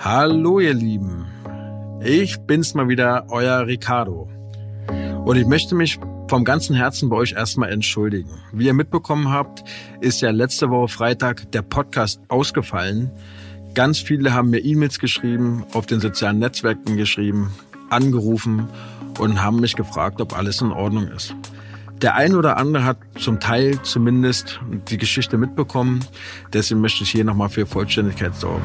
Hallo ihr Lieben, ich bin's mal wieder, euer Ricardo. Und ich möchte mich vom ganzen Herzen bei euch erstmal entschuldigen. Wie ihr mitbekommen habt, ist ja letzte Woche Freitag der Podcast ausgefallen. Ganz viele haben mir E-Mails geschrieben, auf den sozialen Netzwerken geschrieben, angerufen und haben mich gefragt, ob alles in Ordnung ist. Der ein oder andere hat zum Teil zumindest die Geschichte mitbekommen. Deswegen möchte ich hier nochmal für Vollständigkeit sorgen.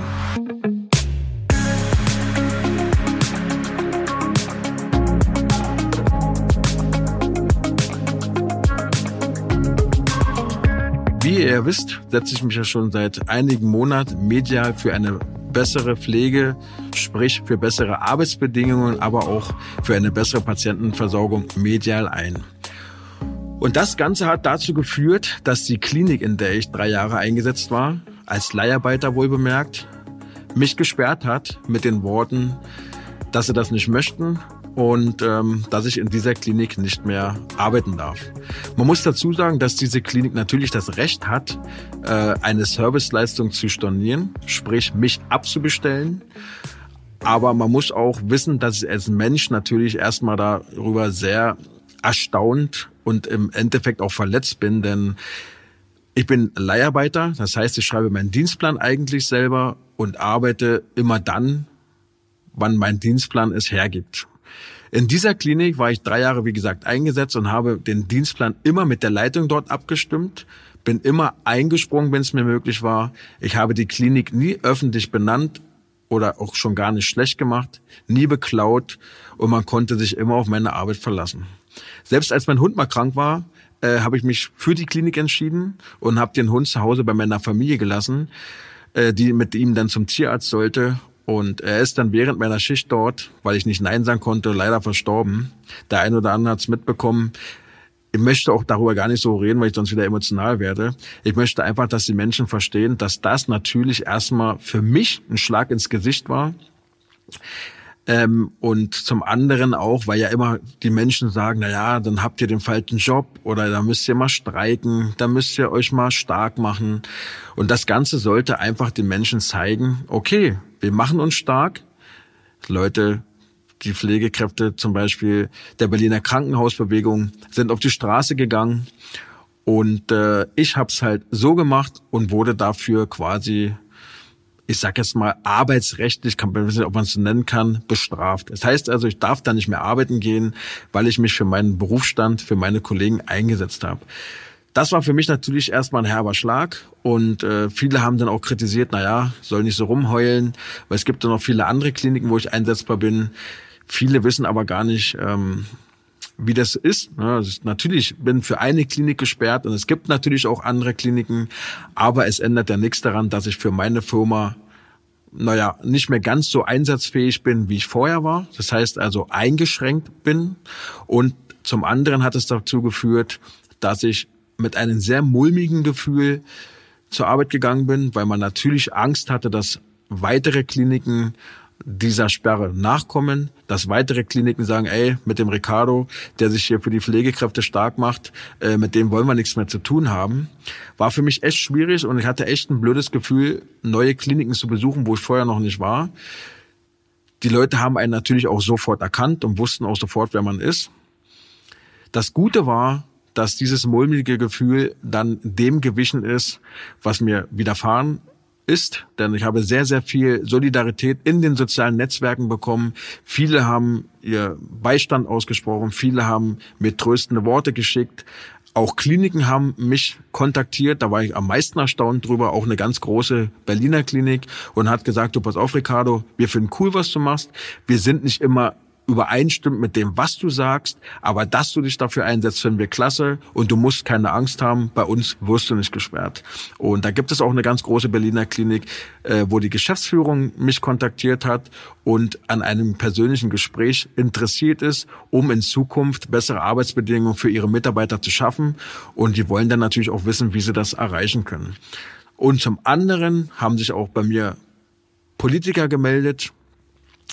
Wie ihr wisst, setze ich mich ja schon seit einigen Monaten medial für eine bessere Pflege, sprich für bessere Arbeitsbedingungen, aber auch für eine bessere Patientenversorgung medial ein. Und das Ganze hat dazu geführt, dass die Klinik, in der ich drei Jahre eingesetzt war, als Leiharbeiter wohl bemerkt, mich gesperrt hat mit den Worten, dass sie das nicht möchten und ähm, dass ich in dieser Klinik nicht mehr arbeiten darf. Man muss dazu sagen, dass diese Klinik natürlich das Recht hat, äh, eine Serviceleistung zu stornieren, sprich mich abzubestellen. Aber man muss auch wissen, dass ich als Mensch natürlich erstmal darüber sehr erstaunt und im Endeffekt auch verletzt bin, denn ich bin Leiharbeiter, das heißt, ich schreibe meinen Dienstplan eigentlich selber und arbeite immer dann, wann mein Dienstplan es hergibt. In dieser Klinik war ich drei Jahre, wie gesagt, eingesetzt und habe den Dienstplan immer mit der Leitung dort abgestimmt, bin immer eingesprungen, wenn es mir möglich war. Ich habe die Klinik nie öffentlich benannt oder auch schon gar nicht schlecht gemacht, nie beklaut und man konnte sich immer auf meine Arbeit verlassen. Selbst als mein Hund mal krank war, äh, habe ich mich für die Klinik entschieden und habe den Hund zu Hause bei meiner Familie gelassen, äh, die mit ihm dann zum Tierarzt sollte und er ist dann während meiner Schicht dort, weil ich nicht Nein sagen konnte, leider verstorben. Der eine oder andere hat es mitbekommen. Ich möchte auch darüber gar nicht so reden, weil ich sonst wieder emotional werde. Ich möchte einfach, dass die Menschen verstehen, dass das natürlich erstmal für mich ein Schlag ins Gesicht war. Ähm, und zum anderen auch, weil ja immer die Menschen sagen, na ja, dann habt ihr den falschen Job oder da müsst ihr mal streiken, da müsst ihr euch mal stark machen. Und das Ganze sollte einfach den Menschen zeigen, okay, wir machen uns stark. Leute, die Pflegekräfte zum Beispiel der Berliner Krankenhausbewegung sind auf die Straße gegangen und äh, ich habe es halt so gemacht und wurde dafür quasi ich sag jetzt mal, arbeitsrechtlich, kann man nicht, ob man es nennen kann, bestraft. Das heißt also, ich darf da nicht mehr arbeiten gehen, weil ich mich für meinen Berufsstand, für meine Kollegen eingesetzt habe. Das war für mich natürlich erstmal ein herber Schlag und äh, viele haben dann auch kritisiert, na ja, soll nicht so rumheulen, weil es gibt dann noch viele andere Kliniken, wo ich einsetzbar bin. Viele wissen aber gar nicht, ähm, wie das ist. Ne? Also natürlich bin für eine Klinik gesperrt und es gibt natürlich auch andere Kliniken, aber es ändert ja nichts daran, dass ich für meine Firma naja, nicht mehr ganz so einsatzfähig bin, wie ich vorher war. Das heißt also eingeschränkt bin. Und zum anderen hat es dazu geführt, dass ich mit einem sehr mulmigen Gefühl zur Arbeit gegangen bin, weil man natürlich Angst hatte, dass weitere Kliniken dieser Sperre nachkommen, dass weitere Kliniken sagen, ey, mit dem Ricardo, der sich hier für die Pflegekräfte stark macht, äh, mit dem wollen wir nichts mehr zu tun haben, war für mich echt schwierig und ich hatte echt ein blödes Gefühl, neue Kliniken zu besuchen, wo ich vorher noch nicht war. Die Leute haben einen natürlich auch sofort erkannt und wussten auch sofort, wer man ist. Das Gute war, dass dieses mulmige Gefühl dann dem gewichen ist, was mir widerfahren ist, denn ich habe sehr, sehr viel Solidarität in den sozialen Netzwerken bekommen. Viele haben ihr Beistand ausgesprochen, viele haben mir tröstende Worte geschickt. Auch Kliniken haben mich kontaktiert, da war ich am meisten erstaunt drüber, auch eine ganz große Berliner Klinik und hat gesagt, du pass auf, Ricardo, wir finden cool, was du machst. Wir sind nicht immer übereinstimmt mit dem, was du sagst, aber dass du dich dafür einsetzt, finden wir klasse und du musst keine Angst haben, bei uns wirst du nicht gesperrt. Und da gibt es auch eine ganz große Berliner Klinik, äh, wo die Geschäftsführung mich kontaktiert hat und an einem persönlichen Gespräch interessiert ist, um in Zukunft bessere Arbeitsbedingungen für ihre Mitarbeiter zu schaffen. Und die wollen dann natürlich auch wissen, wie sie das erreichen können. Und zum anderen haben sich auch bei mir Politiker gemeldet,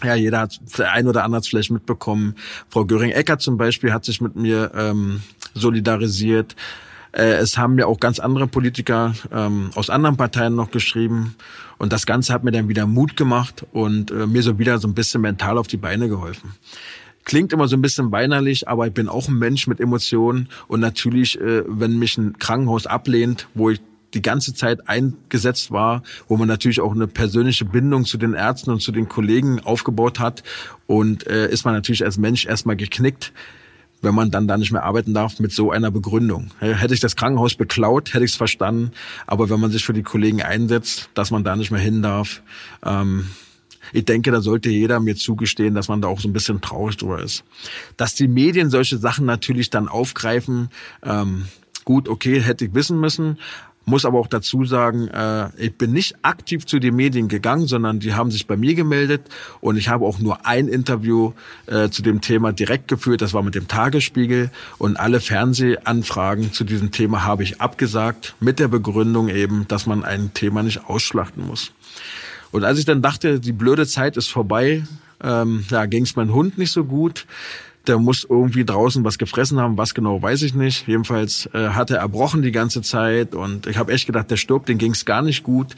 ja, jeder hat, der ein oder andere hat es vielleicht mitbekommen. Frau Göring-Eckert zum Beispiel hat sich mit mir ähm, solidarisiert. Äh, es haben mir auch ganz andere Politiker ähm, aus anderen Parteien noch geschrieben. Und das Ganze hat mir dann wieder Mut gemacht und äh, mir so wieder so ein bisschen mental auf die Beine geholfen. Klingt immer so ein bisschen weinerlich, aber ich bin auch ein Mensch mit Emotionen. Und natürlich, äh, wenn mich ein Krankenhaus ablehnt, wo ich die ganze Zeit eingesetzt war, wo man natürlich auch eine persönliche Bindung zu den Ärzten und zu den Kollegen aufgebaut hat. Und äh, ist man natürlich als Mensch erstmal geknickt, wenn man dann da nicht mehr arbeiten darf mit so einer Begründung. Hätte ich das Krankenhaus beklaut, hätte ich es verstanden. Aber wenn man sich für die Kollegen einsetzt, dass man da nicht mehr hin darf, ähm, ich denke, da sollte jeder mir zugestehen, dass man da auch so ein bisschen traurig drüber ist. Dass die Medien solche Sachen natürlich dann aufgreifen, ähm, gut, okay, hätte ich wissen müssen. Muss aber auch dazu sagen, äh, ich bin nicht aktiv zu den Medien gegangen, sondern die haben sich bei mir gemeldet und ich habe auch nur ein Interview äh, zu dem Thema direkt geführt. Das war mit dem Tagesspiegel und alle Fernsehanfragen zu diesem Thema habe ich abgesagt mit der Begründung eben, dass man ein Thema nicht ausschlachten muss. Und als ich dann dachte, die blöde Zeit ist vorbei, ähm, ja, ging es meinem Hund nicht so gut. Der muss irgendwie draußen was gefressen haben, was genau weiß ich nicht. Jedenfalls äh, hat er erbrochen die ganze Zeit und ich habe echt gedacht, der stirbt, den ging es gar nicht gut.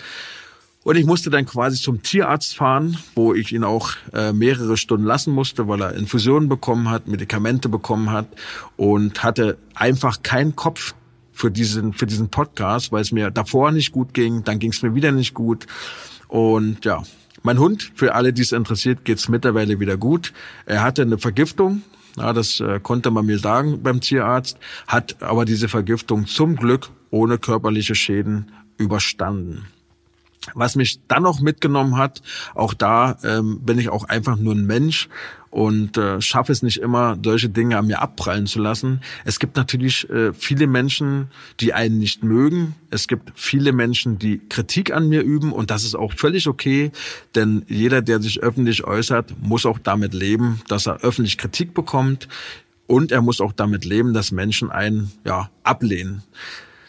Und ich musste dann quasi zum Tierarzt fahren, wo ich ihn auch äh, mehrere Stunden lassen musste, weil er Infusionen bekommen hat, Medikamente bekommen hat und hatte einfach keinen Kopf für diesen, für diesen Podcast, weil es mir davor nicht gut ging, dann ging es mir wieder nicht gut. Und ja, mein Hund, für alle, die es interessiert, geht's mittlerweile wieder gut. Er hatte eine Vergiftung, ja, das äh, konnte man mir sagen beim Tierarzt, hat aber diese Vergiftung zum Glück ohne körperliche Schäden überstanden. Was mich dann noch mitgenommen hat, auch da ähm, bin ich auch einfach nur ein Mensch und äh, schaffe es nicht immer, solche Dinge an mir abprallen zu lassen. Es gibt natürlich äh, viele Menschen, die einen nicht mögen. Es gibt viele Menschen, die Kritik an mir üben und das ist auch völlig okay, denn jeder, der sich öffentlich äußert, muss auch damit leben, dass er öffentlich Kritik bekommt und er muss auch damit leben, dass Menschen einen ja ablehnen.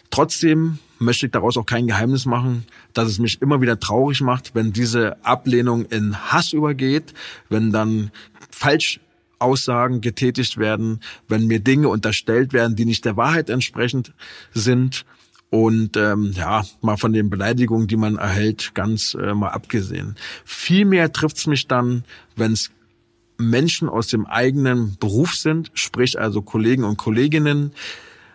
Trotzdem möchte ich daraus auch kein Geheimnis machen, dass es mich immer wieder traurig macht, wenn diese Ablehnung in Hass übergeht, wenn dann Falschaussagen getätigt werden, wenn mir Dinge unterstellt werden, die nicht der Wahrheit entsprechend sind. Und ähm, ja, mal von den Beleidigungen, die man erhält, ganz äh, mal abgesehen. Vielmehr trifft's mich dann, wenn es Menschen aus dem eigenen Beruf sind, sprich also Kollegen und Kolleginnen,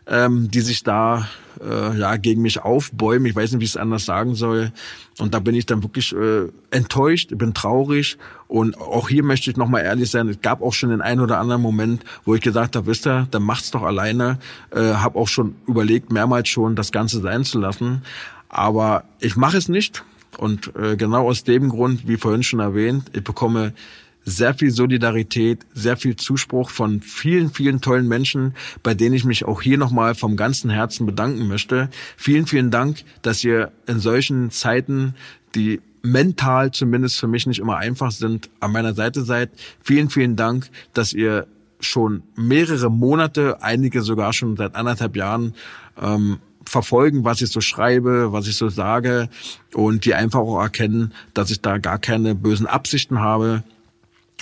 ähm, die sich da äh, ja gegen mich aufbäumen. Ich weiß nicht, wie ich es anders sagen soll. Und da bin ich dann wirklich äh, enttäuscht, bin traurig. Und auch hier möchte ich nochmal ehrlich sein, es gab auch schon den einen oder anderen Moment, wo ich gesagt habe, wisst ihr, dann macht's doch alleine. Äh, habe auch schon überlegt, mehrmals schon, das Ganze sein zu lassen. Aber ich mache es nicht. Und äh, genau aus dem Grund, wie vorhin schon erwähnt, ich bekomme sehr viel Solidarität, sehr viel Zuspruch von vielen, vielen tollen Menschen, bei denen ich mich auch hier nochmal vom ganzen Herzen bedanken möchte. Vielen, vielen Dank, dass ihr in solchen Zeiten, die mental zumindest für mich nicht immer einfach sind, an meiner Seite seid. Vielen, vielen Dank, dass ihr schon mehrere Monate, einige sogar schon seit anderthalb Jahren ähm, verfolgen, was ich so schreibe, was ich so sage und die einfach auch erkennen, dass ich da gar keine bösen Absichten habe,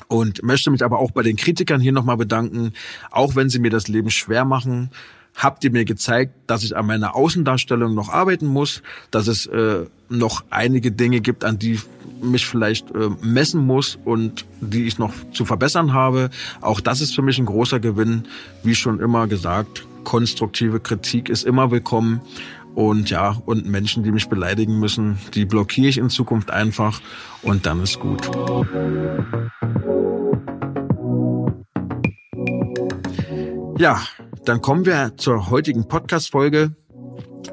und möchte mich aber auch bei den Kritikern hier nochmal bedanken. Auch wenn sie mir das Leben schwer machen, habt ihr mir gezeigt, dass ich an meiner Außendarstellung noch arbeiten muss, dass es äh, noch einige Dinge gibt, an die mich vielleicht äh, messen muss und die ich noch zu verbessern habe. Auch das ist für mich ein großer Gewinn. Wie schon immer gesagt, konstruktive Kritik ist immer willkommen. Und ja, und Menschen, die mich beleidigen müssen, die blockiere ich in Zukunft einfach und dann ist gut. Ja, dann kommen wir zur heutigen Podcast-Folge,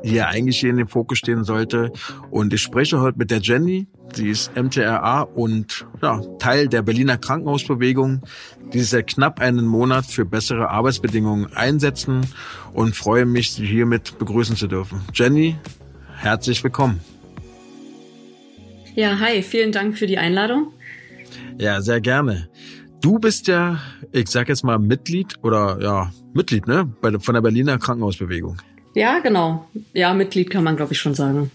ja eigentlich hier in dem Fokus stehen sollte. Und ich spreche heute mit der Jenny. Sie ist MTRA und ja, Teil der Berliner Krankenhausbewegung, die sich seit knapp einen Monat für bessere Arbeitsbedingungen einsetzen und freue mich, Sie hiermit begrüßen zu dürfen. Jenny, herzlich willkommen. Ja, hi, vielen Dank für die Einladung. Ja, sehr gerne. Du bist ja, ich sag jetzt mal Mitglied oder ja, Mitglied, ne? Bei, von der Berliner Krankenhausbewegung. Ja, genau. Ja, Mitglied kann man, glaube ich, schon sagen.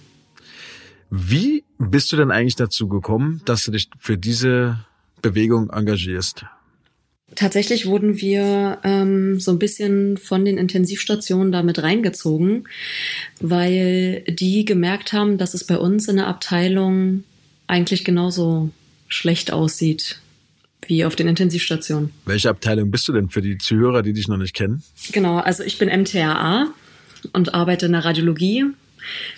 Wie bist du denn eigentlich dazu gekommen, dass du dich für diese Bewegung engagierst? Tatsächlich wurden wir ähm, so ein bisschen von den Intensivstationen damit reingezogen, weil die gemerkt haben, dass es bei uns in der Abteilung eigentlich genauso schlecht aussieht wie auf den Intensivstationen. Welche Abteilung bist du denn für die Zuhörer, die dich noch nicht kennen? Genau, also ich bin MTRA und arbeite in der Radiologie.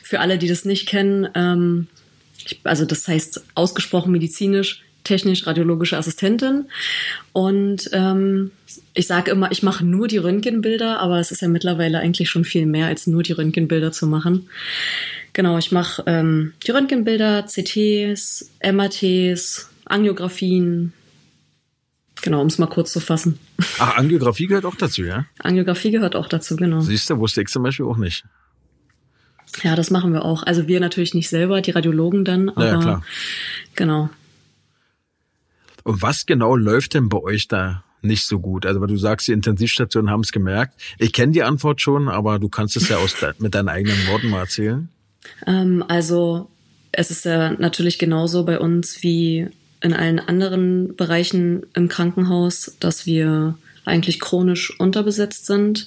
Für alle, die das nicht kennen, ähm, ich, also das heißt ausgesprochen medizinisch technisch-radiologische Assistentin. Und ähm, ich sage immer, ich mache nur die Röntgenbilder, aber es ist ja mittlerweile eigentlich schon viel mehr als nur die Röntgenbilder zu machen. Genau, ich mache ähm, die Röntgenbilder, CTs, MRTs, Angiografien. Genau, um es mal kurz zu fassen. Ach, Angiografie gehört auch dazu, ja? Angiografie gehört auch dazu, genau. Siehst du, wusste ich zum Beispiel auch nicht. Ja, das machen wir auch. Also wir natürlich nicht selber, die Radiologen dann, aber Ja, ja, klar. genau. Und was genau läuft denn bei euch da nicht so gut? Also, weil du sagst, die Intensivstationen haben es gemerkt. Ich kenne die Antwort schon, aber du kannst es ja aus mit deinen eigenen Worten mal erzählen. Ähm, also es ist ja natürlich genauso bei uns wie in allen anderen Bereichen im Krankenhaus, dass wir eigentlich chronisch unterbesetzt sind.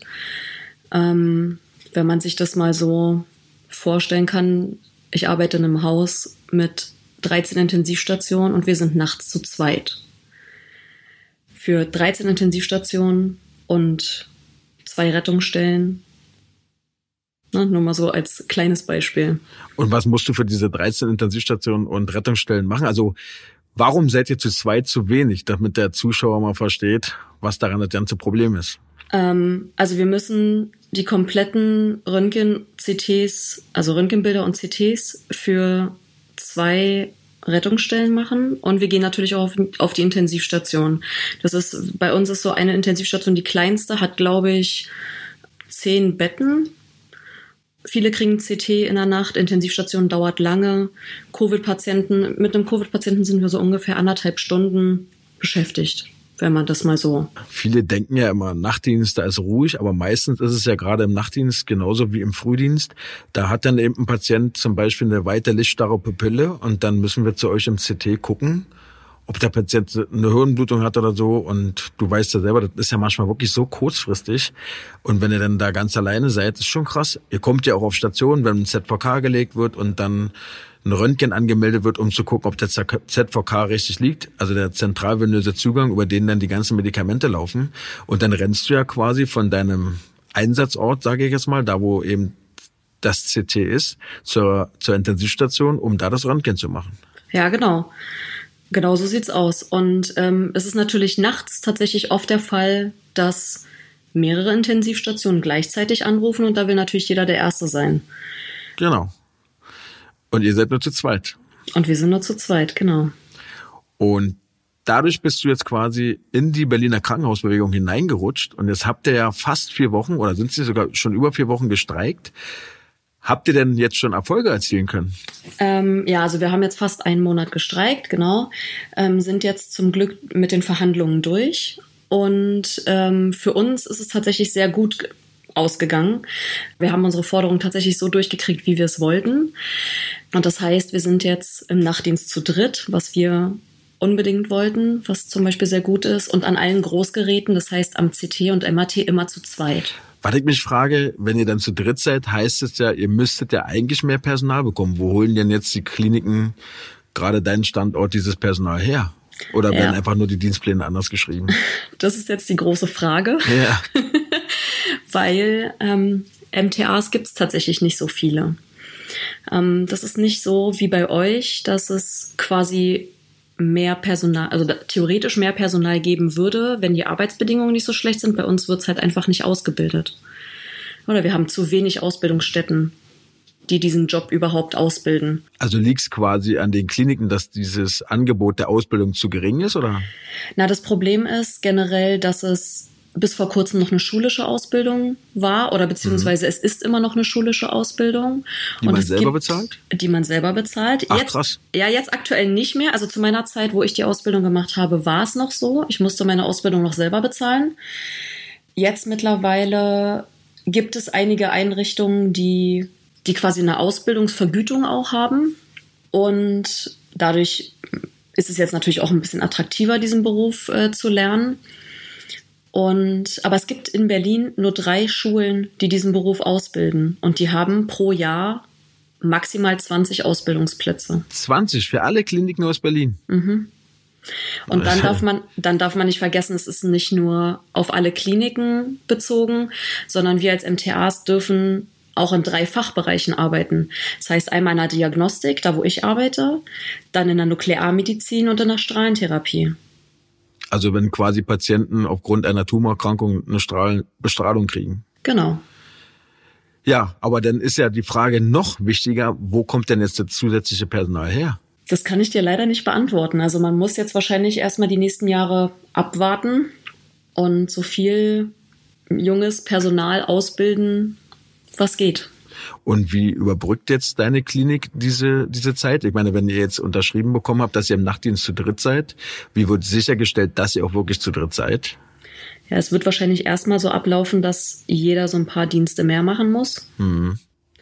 Ähm, wenn man sich das mal so vorstellen kann, ich arbeite in einem Haus mit 13 Intensivstationen und wir sind nachts zu zweit. Für 13 Intensivstationen und zwei Rettungsstellen. Ne, nur mal so als kleines Beispiel. Und was musst du für diese 13 Intensivstationen und Rettungsstellen machen? Also, warum seid ihr zu zweit zu wenig, damit der Zuschauer mal versteht, was daran das ganze Problem ist? Ähm, also wir müssen die kompletten Röntgen-CTs, also Röntgenbilder und CTs für zwei Rettungsstellen machen und wir gehen natürlich auch auf, auf die Intensivstation. Das ist bei uns ist so eine Intensivstation die kleinste, hat glaube ich zehn Betten. Viele kriegen CT in der Nacht, Intensivstation dauert lange. Covid-Patienten, mit einem Covid-Patienten sind wir so ungefähr anderthalb Stunden beschäftigt, wenn man das mal so Viele denken ja immer, Nachtdienst, da ist ruhig, aber meistens ist es ja gerade im Nachtdienst genauso wie im Frühdienst. Da hat dann eben ein Patient zum Beispiel eine weite lichtstarre Pupille und dann müssen wir zu euch im CT gucken, ob der Patient eine Hirnblutung hat oder so. Und du weißt ja selber, das ist ja manchmal wirklich so kurzfristig. Und wenn ihr dann da ganz alleine seid, ist schon krass. Ihr kommt ja auch auf Station, wenn ein ZVK gelegt wird und dann ein Röntgen angemeldet wird, um zu gucken, ob der ZVK richtig liegt, also der zentralvenöse Zugang, über den dann die ganzen Medikamente laufen. Und dann rennst du ja quasi von deinem Einsatzort, sage ich jetzt mal, da wo eben das CT ist, zur, zur Intensivstation, um da das Röntgen zu machen. Ja, genau. Genau so sieht's aus. Und ähm, es ist natürlich nachts tatsächlich oft der Fall, dass mehrere Intensivstationen gleichzeitig anrufen und da will natürlich jeder der Erste sein. Genau. Und ihr seid nur zu zweit. Und wir sind nur zu zweit, genau. Und dadurch bist du jetzt quasi in die Berliner Krankenhausbewegung hineingerutscht. Und jetzt habt ihr ja fast vier Wochen oder sind sie sogar schon über vier Wochen gestreikt. Habt ihr denn jetzt schon Erfolge erzielen können? Ähm, ja, also wir haben jetzt fast einen Monat gestreikt, genau. Ähm, sind jetzt zum Glück mit den Verhandlungen durch. Und ähm, für uns ist es tatsächlich sehr gut ausgegangen. Wir haben unsere Forderungen tatsächlich so durchgekriegt, wie wir es wollten. Und das heißt, wir sind jetzt im Nachtdienst zu dritt, was wir unbedingt wollten, was zum Beispiel sehr gut ist. Und an allen Großgeräten, das heißt am CT und MAT immer zu zweit. Was ich mich frage, wenn ihr dann zu dritt seid, heißt es ja, ihr müsstet ja eigentlich mehr Personal bekommen. Wo holen denn jetzt die Kliniken gerade deinen Standort dieses Personal her? Oder werden Ja. einfach nur die Dienstpläne anders geschrieben? Das ist jetzt die große Frage, Ja. weil ähm, MTAs gibt es tatsächlich nicht so viele. Ähm, das ist nicht so wie bei euch, dass es quasi mehr Personal, also theoretisch mehr Personal geben würde, wenn die Arbeitsbedingungen nicht so schlecht sind. Bei uns wird es halt einfach nicht ausgebildet. Oder wir haben zu wenig Ausbildungsstätten, die diesen Job überhaupt ausbilden. Also liegt es quasi an den Kliniken, dass dieses Angebot der Ausbildung zu gering ist, oder? Na, das Problem ist generell, dass es bis vor kurzem noch eine schulische Ausbildung war oder beziehungsweise es ist immer noch eine schulische Ausbildung. Mhm. Die Und man selber gibt- bezahlt? Die man selber bezahlt. Ach, jetzt, krass. Ja, jetzt aktuell nicht mehr. Also zu meiner Zeit, wo ich die Ausbildung gemacht habe, war es noch so. Ich musste meine Ausbildung noch selber bezahlen. Jetzt mittlerweile gibt es einige Einrichtungen, die, die quasi eine Ausbildungsvergütung auch haben. Und dadurch ist es jetzt natürlich auch ein bisschen attraktiver, diesen Beruf äh, zu lernen. Und, aber es gibt in Berlin nur drei Schulen, die diesen Beruf ausbilden. Und die haben pro Jahr maximal 20 Ausbildungsplätze. 20 für alle Kliniken aus Berlin. Mhm. Und dann darf man, dann darf man nicht vergessen, es ist nicht nur auf alle Kliniken bezogen, sondern wir als MTAs dürfen auch in drei Fachbereichen arbeiten. Das heißt einmal in der Diagnostik, da wo ich arbeite, dann in der Nuklearmedizin und in der Strahlentherapie. Also wenn quasi Patienten aufgrund einer Tumorerkrankung eine Strahl Bestrahlung kriegen. Genau. Ja, aber dann ist ja die Frage noch wichtiger, wo kommt denn jetzt das zusätzliche Personal her? Das kann ich dir leider nicht beantworten. Also man muss jetzt wahrscheinlich erstmal die nächsten Jahre abwarten und so viel junges Personal ausbilden, was geht. Und wie überbrückt jetzt deine Klinik diese, diese Zeit? Ich meine, wenn ihr jetzt unterschrieben bekommen habt, dass ihr im Nachtdienst zu dritt seid, wie wird sichergestellt, dass ihr auch wirklich zu dritt seid? Ja, es wird wahrscheinlich erstmal so ablaufen, dass jeder so ein paar Dienste mehr machen muss. Mhm.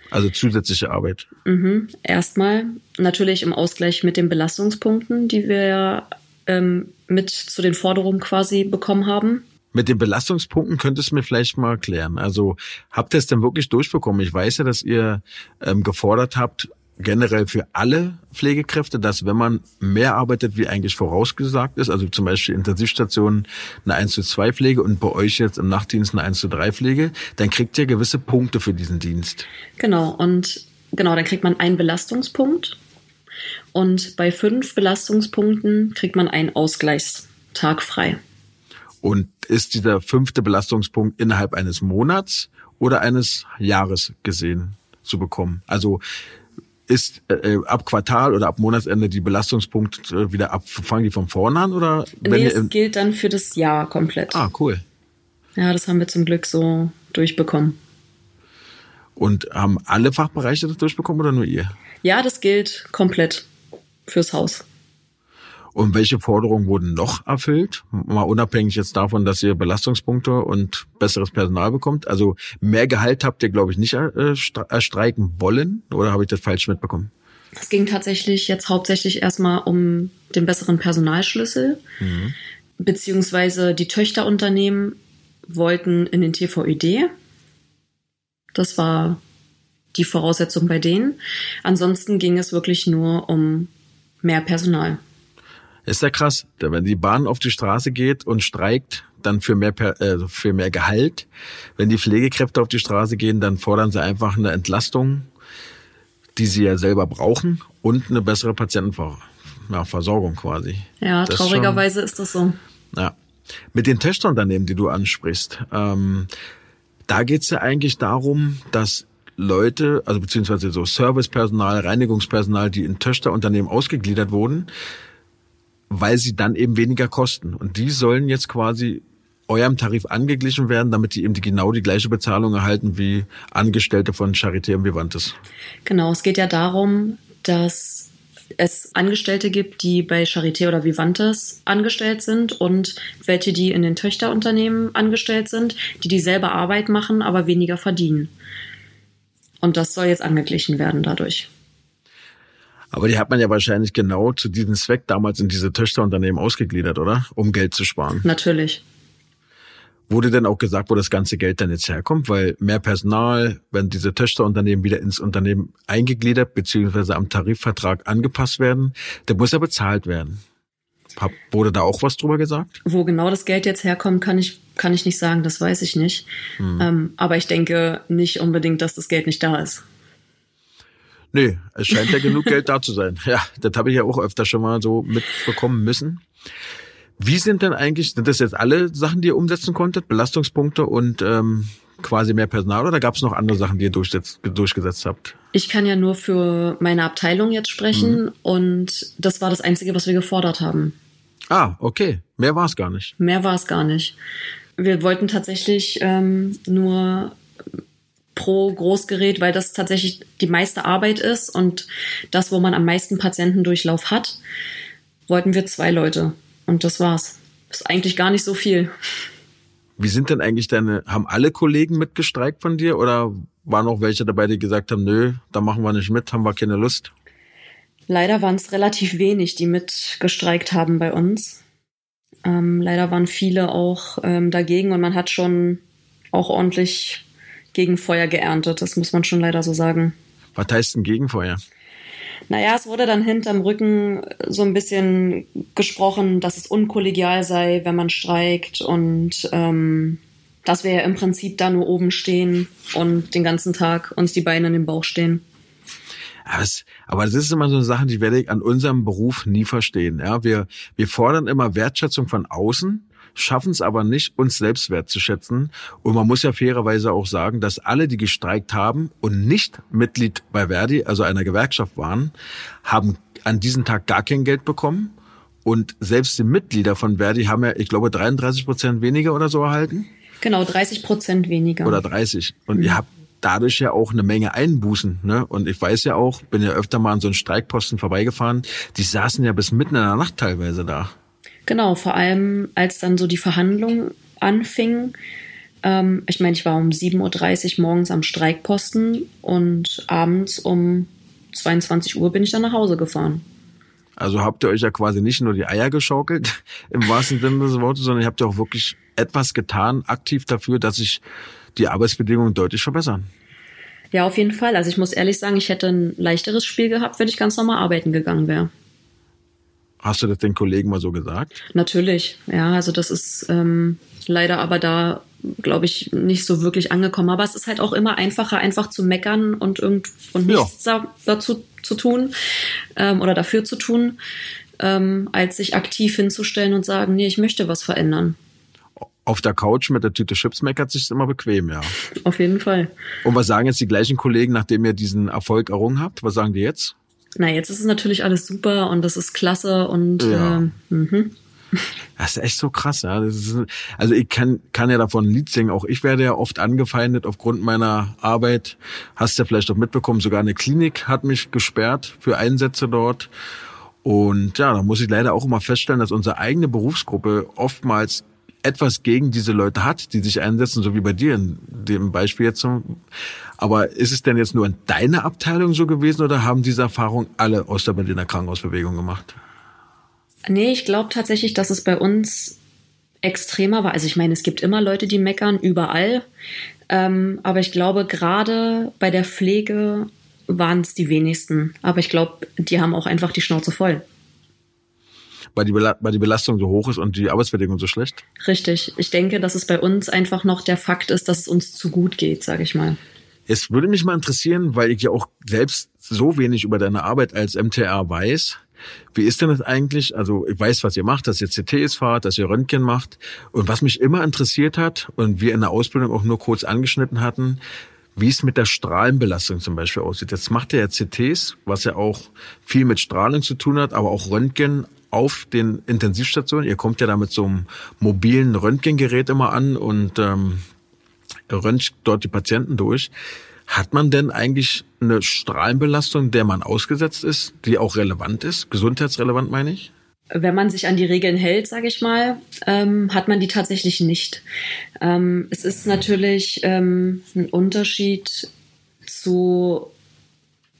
Also zusätzliche Arbeit. Mhm. Erstmal natürlich im Ausgleich mit den Belastungspunkten, die wir ähm, mit zu den Forderungen quasi bekommen haben. Mit den Belastungspunkten könntest du mir vielleicht mal erklären. Also habt ihr es denn wirklich durchbekommen? Ich weiß ja, dass ihr ähm, gefordert habt, generell für alle Pflegekräfte, dass wenn man mehr arbeitet, wie eigentlich vorausgesagt ist, also zum Beispiel Intensivstationen eine 1 zu 2 Pflege und bei euch jetzt im Nachtdienst eine 1 zu 3 Pflege, dann kriegt ihr gewisse Punkte für diesen Dienst. Genau, und genau, dann kriegt man einen Belastungspunkt und bei fünf Belastungspunkten kriegt man einen Ausgleichstag frei. Und ist dieser fünfte Belastungspunkt innerhalb eines Monats oder eines Jahres gesehen zu bekommen? Also ist äh, ab Quartal oder ab Monatsende die Belastungspunkte äh, wieder ab, fangen die von vorne an oder? Nee, das gilt dann für das Jahr komplett. Ah, cool. Ja, das haben wir zum Glück so durchbekommen. Und haben alle Fachbereiche das durchbekommen oder nur ihr? Ja, das gilt komplett fürs Haus. Und welche Forderungen wurden noch erfüllt? Mal unabhängig jetzt davon, dass ihr Belastungspunkte und besseres Personal bekommt. Also mehr Gehalt habt ihr, glaube ich, nicht erstreiken wollen. Oder habe ich das falsch mitbekommen? Es ging tatsächlich jetzt hauptsächlich erstmal um den besseren Personalschlüssel. Mhm. Beziehungsweise die Töchterunternehmen wollten in den TVÖD. Das war die Voraussetzung bei denen. Ansonsten ging es wirklich nur um mehr Personal. Ist ja krass. Wenn die Bahn auf die Straße geht und streikt, dann für mehr, äh, für mehr Gehalt. Wenn die Pflegekräfte auf die Straße gehen, dann fordern sie einfach eine Entlastung, die sie ja selber brauchen und eine bessere Patientenversorgung quasi. Ja, das traurigerweise ist, schon, ist das so. Ja. Mit den Töchterunternehmen, die du ansprichst, ähm, da geht's ja eigentlich darum, dass Leute, also beziehungsweise so Servicepersonal, Reinigungspersonal, die in Töchterunternehmen ausgegliedert wurden, weil sie dann eben weniger kosten. Und die sollen jetzt quasi eurem Tarif angeglichen werden, damit die eben die, genau die gleiche Bezahlung erhalten wie Angestellte von Charité und Vivantes. Genau, es geht ja darum, dass es Angestellte gibt, die bei Charité oder Vivantes angestellt sind und welche, die in den Töchterunternehmen angestellt sind, die dieselbe Arbeit machen, aber weniger verdienen. Und das soll jetzt angeglichen werden dadurch. Aber die hat man ja wahrscheinlich genau zu diesem Zweck damals in diese Töchterunternehmen ausgegliedert, oder? Um Geld zu sparen. Natürlich. Wurde denn auch gesagt, wo das ganze Geld dann jetzt herkommt? Weil mehr Personal, wenn diese Töchterunternehmen wieder ins Unternehmen eingegliedert beziehungsweise am Tarifvertrag angepasst werden, der muss ja bezahlt werden. Hab, wurde da auch was drüber gesagt? Wo genau das Geld jetzt herkommt, kann ich, kann ich nicht sagen, das weiß ich nicht. Hm. Ähm, aber ich denke nicht unbedingt, dass das Geld nicht da ist. Nee, es scheint ja genug Geld da zu sein. Ja, das habe ich ja auch öfter schon mal so mitbekommen müssen. Wie sind denn eigentlich, sind das jetzt alle Sachen, die ihr umsetzen konntet? Belastungspunkte und ähm, quasi mehr Personal oder gab es noch andere Sachen, die ihr durchgesetzt habt? Ich kann ja nur für meine Abteilung jetzt sprechen mhm. und das war das Einzige, was wir gefordert haben. Ah, okay. Mehr war es gar nicht. Mehr war es gar nicht. Wir wollten tatsächlich ähm, nur pro Großgerät, weil das tatsächlich die meiste Arbeit ist und das, wo man am meisten Patientendurchlauf hat, wollten wir zwei Leute. Und das war's. ist eigentlich gar nicht so viel. Wie sind denn eigentlich deine, haben alle Kollegen mitgestreikt von dir oder waren auch welche dabei, die gesagt haben, nö, da machen wir nicht mit, haben wir keine Lust? Leider waren es relativ wenig, die mitgestreikt haben bei uns. Ähm, leider waren viele auch ähm, dagegen und man hat schon auch ordentlich gegen Feuer geerntet. Das muss man schon leider so sagen. Was heißt denn Gegenfeuer? Naja, es wurde dann hinterm Rücken so ein bisschen gesprochen, dass es unkollegial sei, wenn man streikt und ähm, dass wir ja im Prinzip da nur oben stehen und den ganzen Tag uns die Beine in den Bauch stehen. Aber das ist immer so eine Sache, die werde ich an unserem Beruf nie verstehen. Ja, wir, wir fordern immer Wertschätzung von außen, schaffen es aber nicht, uns selbst wertzuschätzen. Und man muss ja fairerweise auch sagen, dass alle, die gestreikt haben und nicht Mitglied bei Verdi, also einer Gewerkschaft waren, haben an diesem Tag gar kein Geld bekommen. Und selbst die Mitglieder von Verdi haben ja, ich glaube, 33 Prozent weniger oder so erhalten. Genau, 30 Prozent weniger. Oder 30. Und mhm. ihr habt dadurch ja auch eine Menge Einbußen. Ne? Und ich weiß ja auch, bin ja öfter mal an so einen Streikposten vorbeigefahren, die saßen ja bis mitten in der Nacht teilweise da. Genau, vor allem als dann so die Verhandlungen anfingen. Ähm, ich meine, ich war um 7.30 Uhr morgens am Streikposten und abends um 22 Uhr bin ich dann nach Hause gefahren. Also habt ihr euch ja quasi nicht nur die Eier geschaukelt, im wahrsten Sinne des Wortes, sondern ihr habt ja auch wirklich etwas getan, aktiv dafür, dass sich die Arbeitsbedingungen deutlich verbessern. Ja, auf jeden Fall. Also ich muss ehrlich sagen, ich hätte ein leichteres Spiel gehabt, wenn ich ganz normal arbeiten gegangen wäre. Hast du das den Kollegen mal so gesagt? Natürlich, ja. Also das ist ähm, leider aber da, glaube ich, nicht so wirklich angekommen. Aber es ist halt auch immer einfacher, einfach zu meckern und irgend und nichts ja. dazu zu tun ähm, oder dafür zu tun, ähm, als sich aktiv hinzustellen und sagen, nee, ich möchte was verändern auf der Couch mit der Tüte Chips meckert sich immer bequem, ja. Auf jeden Fall. Und was sagen jetzt die gleichen Kollegen, nachdem ihr diesen Erfolg errungen habt? Was sagen die jetzt? Na, jetzt ist es natürlich alles super und das ist klasse und ja. äh, mhm. Das ist echt so krass, ja. Ist, also ich kann, kann ja davon ein Lied singen. Auch ich werde ja oft angefeindet aufgrund meiner Arbeit. Hast ja vielleicht auch mitbekommen, sogar eine Klinik hat mich gesperrt für Einsätze dort. Und ja, da muss ich leider auch immer feststellen, dass unsere eigene Berufsgruppe oftmals etwas gegen diese Leute hat, die sich einsetzen, so wie bei dir in dem Beispiel jetzt. Aber ist es denn jetzt nur in deiner Abteilung so gewesen oder haben diese Erfahrungen alle aus der Berliner Krankenhausbewegung gemacht? Nee, ich glaube tatsächlich, dass es bei uns extremer war. Also ich meine, es gibt immer Leute, die meckern, überall. Ähm, aber ich glaube, gerade bei der Pflege waren es die wenigsten. Aber ich glaube, die haben auch einfach die Schnauze voll weil die, weil die Belastung so hoch ist und die Arbeitsbedingungen so schlecht? Richtig. Ich denke, dass es bei uns einfach noch der Fakt ist, dass es uns zu gut geht, sage ich mal. Es würde mich mal interessieren, weil ich ja auch selbst so wenig über deine Arbeit als MTR weiß. Wie ist denn das eigentlich? Also ich weiß, was ihr macht, dass ihr CTs fahrt, dass ihr Röntgen macht. Und was mich immer interessiert hat und wir in der Ausbildung auch nur kurz angeschnitten hatten, wie es mit der Strahlenbelastung zum Beispiel aussieht. Jetzt macht ihr ja CTs, was ja auch viel mit Strahlung zu tun hat, aber auch Röntgen, auf den Intensivstationen. Ihr kommt ja da mit so einem mobilen Röntgengerät immer an und ähm, röntgt dort die Patienten durch. Hat man denn eigentlich eine Strahlenbelastung, der man ausgesetzt ist, die auch relevant ist, gesundheitsrelevant meine ich? Wenn man sich an die Regeln hält, sage ich mal, ähm, hat man die tatsächlich nicht. Ähm, es ist natürlich ähm, ein Unterschied zu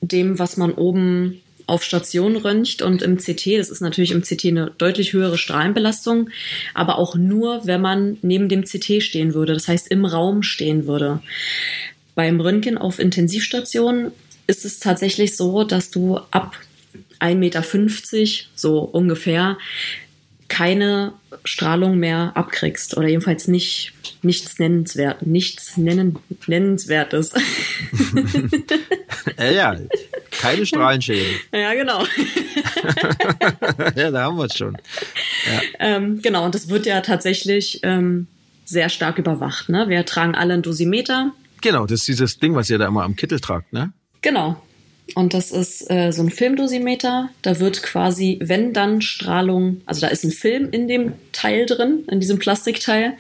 dem, was man oben auf Station röntgt und im CT, das ist natürlich im CT eine deutlich höhere Strahlenbelastung, aber auch nur, wenn man neben dem CT stehen würde, das heißt im Raum stehen würde. Beim Röntgen auf Intensivstation ist es tatsächlich so, dass du ab 1,50 Meter, so ungefähr, keine Strahlung mehr abkriegst oder jedenfalls nicht nichts nennenswert, nichts nennen, nennenswertes. ja, ja, keine Strahlenschäden. Ja, genau. ja, da haben wir es schon. Ja. Ähm, genau, und das wird ja tatsächlich ähm, sehr stark überwacht. Ne? Wir tragen alle ein Dosimeter. Genau, das ist dieses Ding, was ihr da immer am Kittel tragt, ne? Genau. Und das ist äh, so ein Filmdosimeter. Da wird quasi, wenn dann Strahlung, also da ist ein Film in dem Teil drin, in diesem Plastikteil.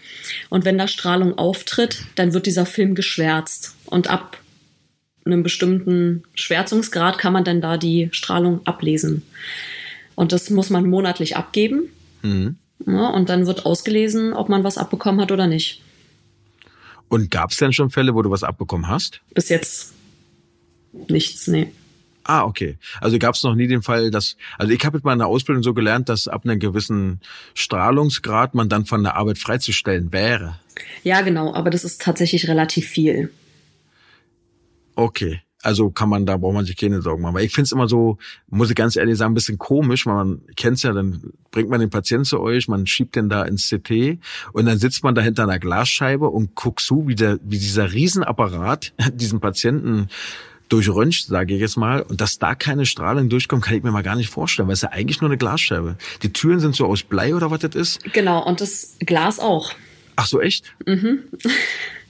Und wenn da Strahlung auftritt, dann wird dieser Film geschwärzt. Und ab einem bestimmten Schwärzungsgrad kann man dann da die Strahlung ablesen. Und das muss man monatlich abgeben. Mhm. Ja, und dann wird ausgelesen, ob man was abbekommen hat oder nicht. Und gab es denn schon Fälle, wo du was abbekommen hast? Bis jetzt nichts, nee. Ah, okay. Also gab es noch nie den Fall, dass, also ich habe in der Ausbildung so gelernt, dass ab einem gewissen Strahlungsgrad man dann von der Arbeit freizustellen wäre. Ja, genau, aber das ist tatsächlich relativ viel. Okay. Also kann man, da braucht man sich keine Sorgen machen. Weil ich finde es immer so, muss ich ganz ehrlich sagen, ein bisschen komisch, weil man kennt's ja, dann bringt man den Patienten zu euch, man schiebt den da ins CT und dann sitzt man da hinter einer Glasscheibe und guckt zu, wie, der, wie dieser Riesenapparat diesen Patienten durchröntgt, sage ich jetzt mal, und dass da keine Strahlung durchkommt, kann ich mir mal gar nicht vorstellen, weil es ja eigentlich nur eine Glasscheibe. Die Türen sind so aus Blei oder was das ist? Genau, und das Glas auch. Ach so, echt? Mhm.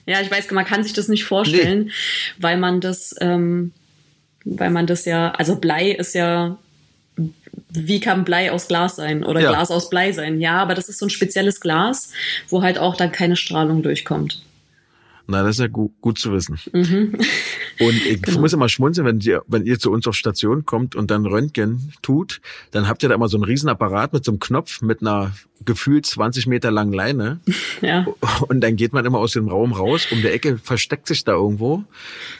Ja, ich weiß, man kann sich das nicht vorstellen, nee. weil man das, ähm, weil man das ja, also Blei ist ja, wie kann Blei aus Glas sein oder ja. Glas aus Blei sein? Ja, aber das ist so ein spezielles Glas, wo halt auch dann keine Strahlung durchkommt. Na, das ist ja gut, gut zu wissen. Mhm. Und ich genau. muss immer schmunzeln, wenn ihr, wenn ihr zu uns auf Station kommt und dann Röntgen tut, dann habt ihr da immer so einen Riesenapparat mit so einem Knopf mit einer gefühlt 20 Meter langen Leine. Ja. Und dann geht man immer aus dem Raum raus, um der Ecke versteckt sich da irgendwo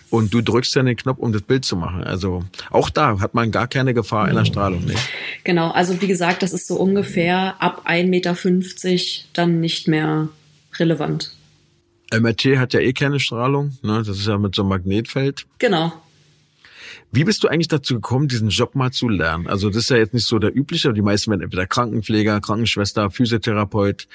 und du drückst dann den Knopf, um das Bild zu machen. Also auch da hat man gar keine Gefahr einer Strahlung. Ne? Genau, also wie gesagt, das ist so ungefähr ab 1,50 Meter dann nicht mehr relevant. MRT hat ja eh keine Strahlung, ne? Das ist ja mit so einem Magnetfeld. Genau. Wie bist du eigentlich dazu gekommen, diesen Job mal zu lernen? Also das ist ja jetzt nicht so der übliche, die meisten werden entweder Krankenpfleger, Krankenschwester, Physiotherapeut.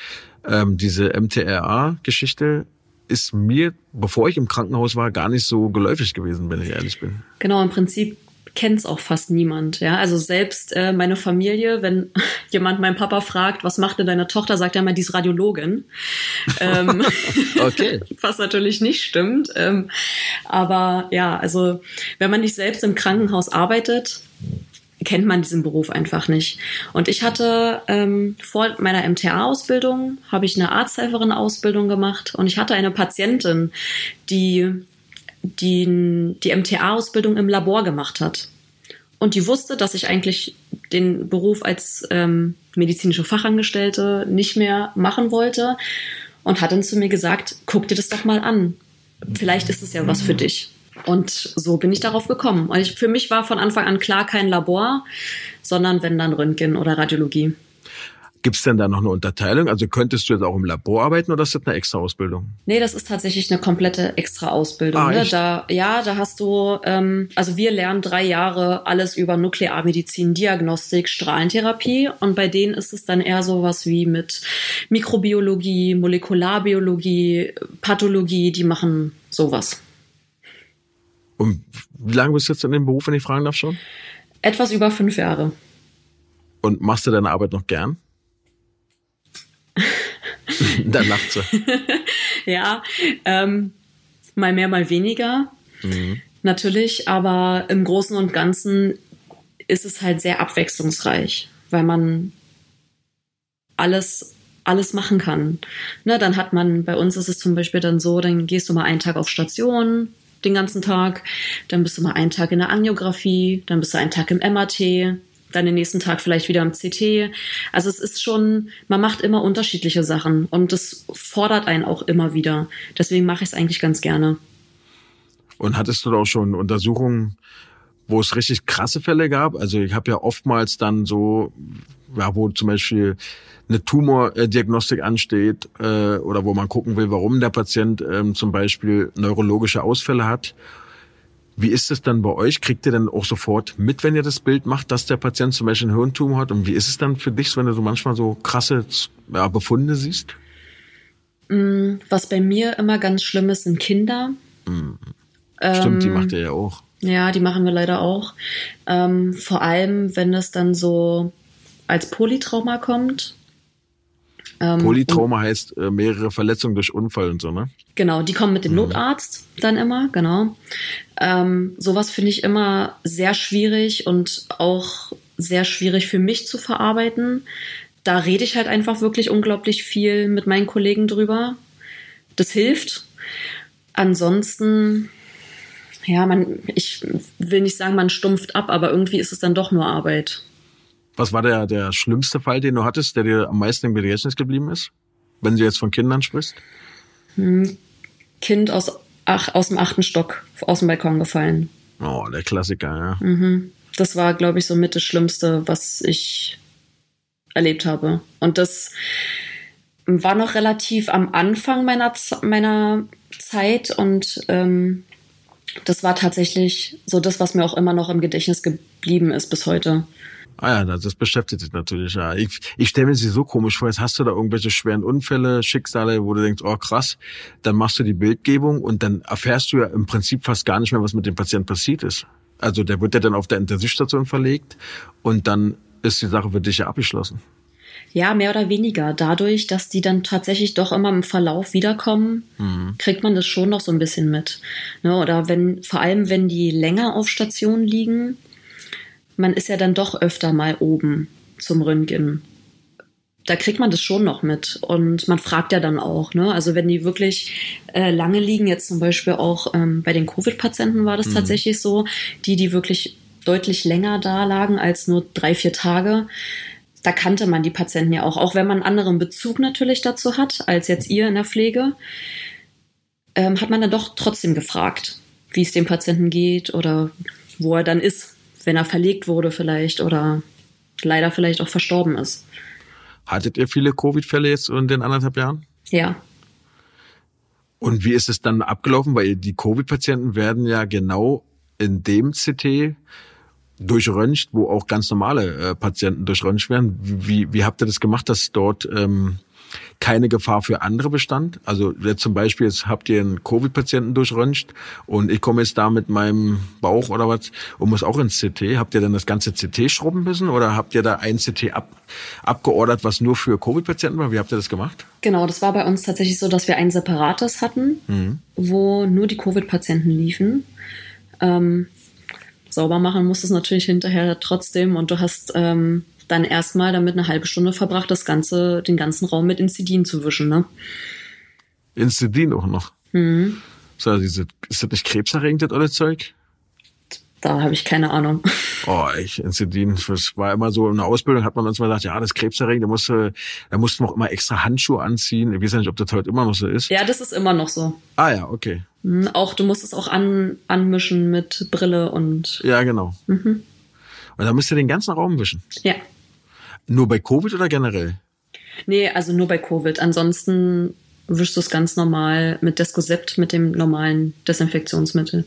Ähm, diese MTRA-Geschichte ist mir, bevor ich im Krankenhaus war, gar nicht so geläufig gewesen, wenn ich ehrlich bin. Genau, im Prinzip kennt es auch fast niemand. Ja, also selbst äh, meine Familie, wenn jemand meinen Papa fragt, was macht denn deine Tochter, sagt er immer, die ist Radiologin. ähm, okay. Was natürlich nicht stimmt. Ähm, aber ja, also wenn man nicht selbst im Krankenhaus arbeitet, kennt man diesen Beruf einfach nicht. Und ich hatte ähm, vor meiner MTA-Ausbildung habe ich eine Arzthelferin-Ausbildung gemacht und ich hatte eine Patientin, die die die MTA-Ausbildung im Labor gemacht hat. Und die wusste, dass ich eigentlich den Beruf als ähm, medizinische Fachangestellte nicht mehr machen wollte und hat dann zu mir gesagt, guck dir das doch mal an. Vielleicht ist es ja was für dich. Und so bin ich darauf gekommen. Und ich, für mich war von Anfang an klar kein Labor, sondern wenn dann Röntgen oder Radiologie. Gibt es denn da noch eine Unterteilung? Also könntest du jetzt auch im Labor arbeiten oder ist das eine extra Ausbildung? Nee, das ist tatsächlich eine komplette extra Ausbildung. Ah, ne? Da, ja, da hast du, ähm, also wir lernen drei Jahre alles über Nuklearmedizin, Diagnostik, Strahlentherapie und bei denen ist es dann eher sowas wie mit Mikrobiologie, Molekularbiologie, Pathologie, die machen sowas. Und wie lange bist du jetzt in dem Beruf, wenn ich fragen darf schon? Etwas über fünf Jahre. Und machst du deine Arbeit noch gern? Dann lacht sie. ja, ähm, mal mehr, mal weniger. Mhm. Natürlich, aber im Großen und Ganzen ist es halt sehr abwechslungsreich, weil man alles alles machen kann. Ne, dann hat man, bei uns ist es zum Beispiel dann so, dann gehst du mal einen Tag auf Station, den ganzen Tag, dann bist du mal einen Tag in der Angiografie, dann bist du einen Tag im MRT, dann den nächsten Tag vielleicht wieder am CT. Also es ist schon, man macht immer unterschiedliche Sachen und das fordert einen auch immer wieder. Deswegen mache ich es eigentlich ganz gerne. Und hattest du da auch schon Untersuchungen, wo es richtig krasse Fälle gab? Also ich habe ja oftmals dann so, ja, wo zum Beispiel eine Tumordiagnostik ansteht äh, oder wo man gucken will, warum der Patient ähm, zum Beispiel neurologische Ausfälle hat. Wie ist es dann bei euch? Kriegt ihr dann auch sofort mit, wenn ihr das Bild macht, dass der Patient zum Beispiel einen Hirntumor hat? Und wie ist es dann für dich, wenn du so manchmal so krasse ja, Befunde siehst? Mm, was bei mir immer ganz schlimm ist, sind Kinder. Mhm. Stimmt, ähm, die macht ihr ja auch. Ja, die machen wir leider auch. Ähm, vor allem, wenn es dann so als Polytrauma kommt. Ähm, Polytrauma heißt äh, mehrere Verletzungen durch Unfall und so, ne? Genau, die kommen mit dem mhm. Notarzt dann immer, genau. Ähm, sowas finde ich immer sehr schwierig und auch sehr schwierig für mich zu verarbeiten. Da rede ich halt einfach wirklich unglaublich viel mit meinen Kollegen drüber. Das hilft. Ansonsten, ja, man, ich will nicht sagen, man stumpft ab, aber irgendwie ist es dann doch nur Arbeit. Was war der, der schlimmste Fall, den du hattest, der dir am meisten im Gedächtnis geblieben ist? Wenn du jetzt von Kindern sprichst? Hm, kind aus, ach, aus dem achten Stock aus dem Balkon gefallen. Oh, der Klassiker, ja. Mhm. Das war, glaube ich, so mit das Schlimmste, was ich erlebt habe. Und das war noch relativ am Anfang meiner, meiner Zeit und ähm, das war tatsächlich so das, was mir auch immer noch im Gedächtnis geblieben ist bis heute. Ah ja, das beschäftigt dich natürlich. Ja. Ich, ich stelle mir sie so komisch vor, jetzt hast du da irgendwelche schweren Unfälle, Schicksale, wo du denkst, oh krass, dann machst du die Bildgebung und dann erfährst du ja im Prinzip fast gar nicht mehr, was mit dem Patienten passiert ist. Also der wird ja dann auf der Intensivstation verlegt und dann ist die Sache für dich ja abgeschlossen. Ja, mehr oder weniger. Dadurch, dass die dann tatsächlich doch immer im Verlauf wiederkommen, mhm. kriegt man das schon noch so ein bisschen mit. Ne, oder wenn, vor allem wenn die länger auf Station liegen, man ist ja dann doch öfter mal oben zum Röntgen. Da kriegt man das schon noch mit. Und man fragt ja dann auch, ne? Also wenn die wirklich äh, lange liegen, jetzt zum Beispiel auch ähm, bei den Covid-Patienten war das mhm. tatsächlich so, die, die wirklich deutlich länger da lagen als nur drei, vier Tage, da kannte man die Patienten ja auch, auch wenn man einen anderen Bezug natürlich dazu hat, als jetzt ihr in der Pflege, ähm, hat man dann doch trotzdem gefragt, wie es dem Patienten geht oder wo er dann ist, wenn er verlegt wurde vielleicht oder leider vielleicht auch verstorben ist. Hattet ihr viele Covid-Fälle jetzt in den anderthalb Jahren? Ja. Und wie ist es dann abgelaufen? Weil die Covid-Patienten werden ja genau in dem CT durchröntgt, wo auch ganz normale äh, Patienten durchröntgt werden. Wie, wie habt ihr das gemacht, dass dort ähm, keine Gefahr für andere bestand? Also jetzt zum Beispiel, jetzt habt ihr einen Covid-Patienten durchröntgt und ich komme jetzt da mit meinem Bauch oder was und muss auch ins CT. Habt ihr dann das ganze CT schrubben müssen oder habt ihr da ein CT ab, abgeordert, was nur für Covid-Patienten war? Wie habt ihr das gemacht? Genau, das war bei uns tatsächlich so, dass wir ein separates hatten, mhm. wo nur die Covid-Patienten liefen. Ähm, sauber machen musst es natürlich hinterher trotzdem und du hast ähm, dann erstmal damit eine halbe Stunde verbracht, das ganze, den ganzen Raum mit Incidin zu wischen, ne? Incidin auch noch. Mhm. So, diese, ist das nicht krebserregend, das alle Zeug? Da habe ich keine Ahnung. Oh, ich, Incidin, das war immer so in der Ausbildung, hat man uns mal gesagt, ja, das ist krebserregend, da musste, da mussten wir auch immer extra Handschuhe anziehen. Ich weiß ja nicht, ob das heute immer noch so ist. Ja, das ist immer noch so. Ah ja, okay. Mhm, auch, du musst es auch an, anmischen mit Brille und. Ja, genau. Mhm. Und da müsst ihr den ganzen Raum wischen. Ja. Nur bei Covid oder generell? Nee, also nur bei Covid. Ansonsten wischst du es ganz normal mit Descosept, mit dem normalen Desinfektionsmittel.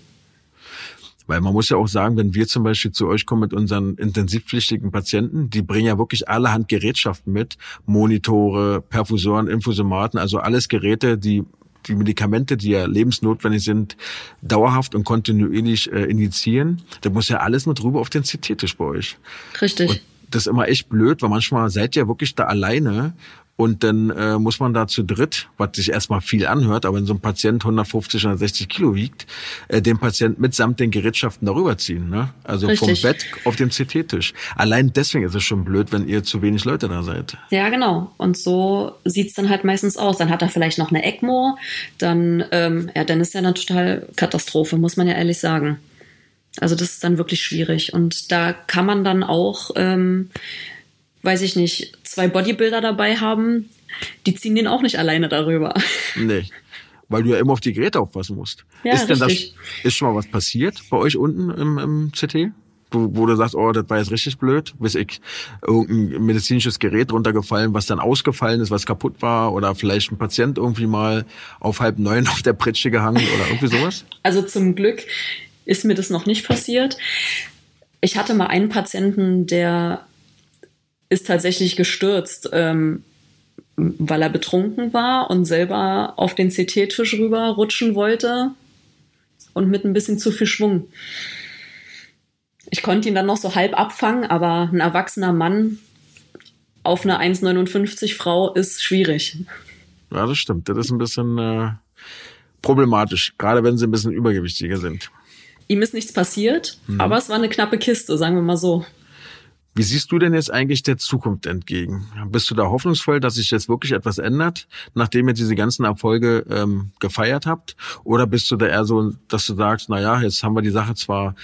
Weil man muss ja auch sagen, wenn wir zum Beispiel zu euch kommen mit unseren intensivpflichtigen Patienten, die bringen ja wirklich allerhand Gerätschaften mit. Monitore, Perfusoren, Infusomaten, also alles Geräte, die die Medikamente, die ja lebensnotwendig sind, dauerhaft und kontinuierlich äh, injizieren. Da muss ja alles mit rüber auf den CT-Tisch bei euch. Richtig. Und das ist immer echt blöd, weil manchmal seid ihr wirklich da alleine und dann äh, muss man da zu dritt, was sich erstmal viel anhört, aber wenn so ein Patient 150, 160 Kilo wiegt, äh, den Patient mitsamt den Gerätschaften darüber ziehen. Ne? Also Richtig. vom Bett auf den CT-Tisch. Allein deswegen ist es schon blöd, wenn ihr zu wenig Leute da seid. Ja, genau. Und so sieht's dann halt meistens aus. Dann hat er vielleicht noch eine ECMO, dann, ähm, ja, dann ist ja eine total Katastrophe, muss man ja ehrlich sagen. Also das ist dann wirklich schwierig. Und da kann man dann auch, ähm, weiß ich nicht, zwei Bodybuilder dabei haben, die ziehen den auch nicht alleine darüber. Nee. Weil du ja immer auf die Geräte aufpassen musst. Ja, ist denn richtig. das, ist schon mal was passiert bei euch unten im, im CT? Wo, wo du sagst, oh, das war jetzt richtig blöd, bis ich irgendein medizinisches Gerät runtergefallen, was dann ausgefallen ist, was kaputt war, oder vielleicht ein Patient irgendwie mal auf halb neun auf der Pritsche gehangen oder irgendwie sowas? Also zum Glück ist mir das noch nicht passiert. Ich hatte mal einen Patienten, der ist tatsächlich gestürzt, ähm, weil er betrunken war und selber auf den CT-Tisch rüber rutschen wollte und mit ein bisschen zu viel Schwung. Ich konnte ihn dann noch so halb abfangen, aber ein erwachsener Mann auf eine 1,59 Frau ist schwierig. Ja, das stimmt. Das ist ein bisschen äh, problematisch, gerade wenn sie ein bisschen übergewichtiger sind. Ihm ist nichts passiert, mhm. aber es war eine knappe Kiste, sagen wir mal so. Wie siehst du denn jetzt eigentlich der Zukunft entgegen? Bist du da hoffnungsvoll, dass sich jetzt wirklich etwas ändert, nachdem ihr diese ganzen Erfolge ähm, gefeiert habt? Oder bist du da eher so, dass du sagst, na ja, jetzt haben wir die Sache zwar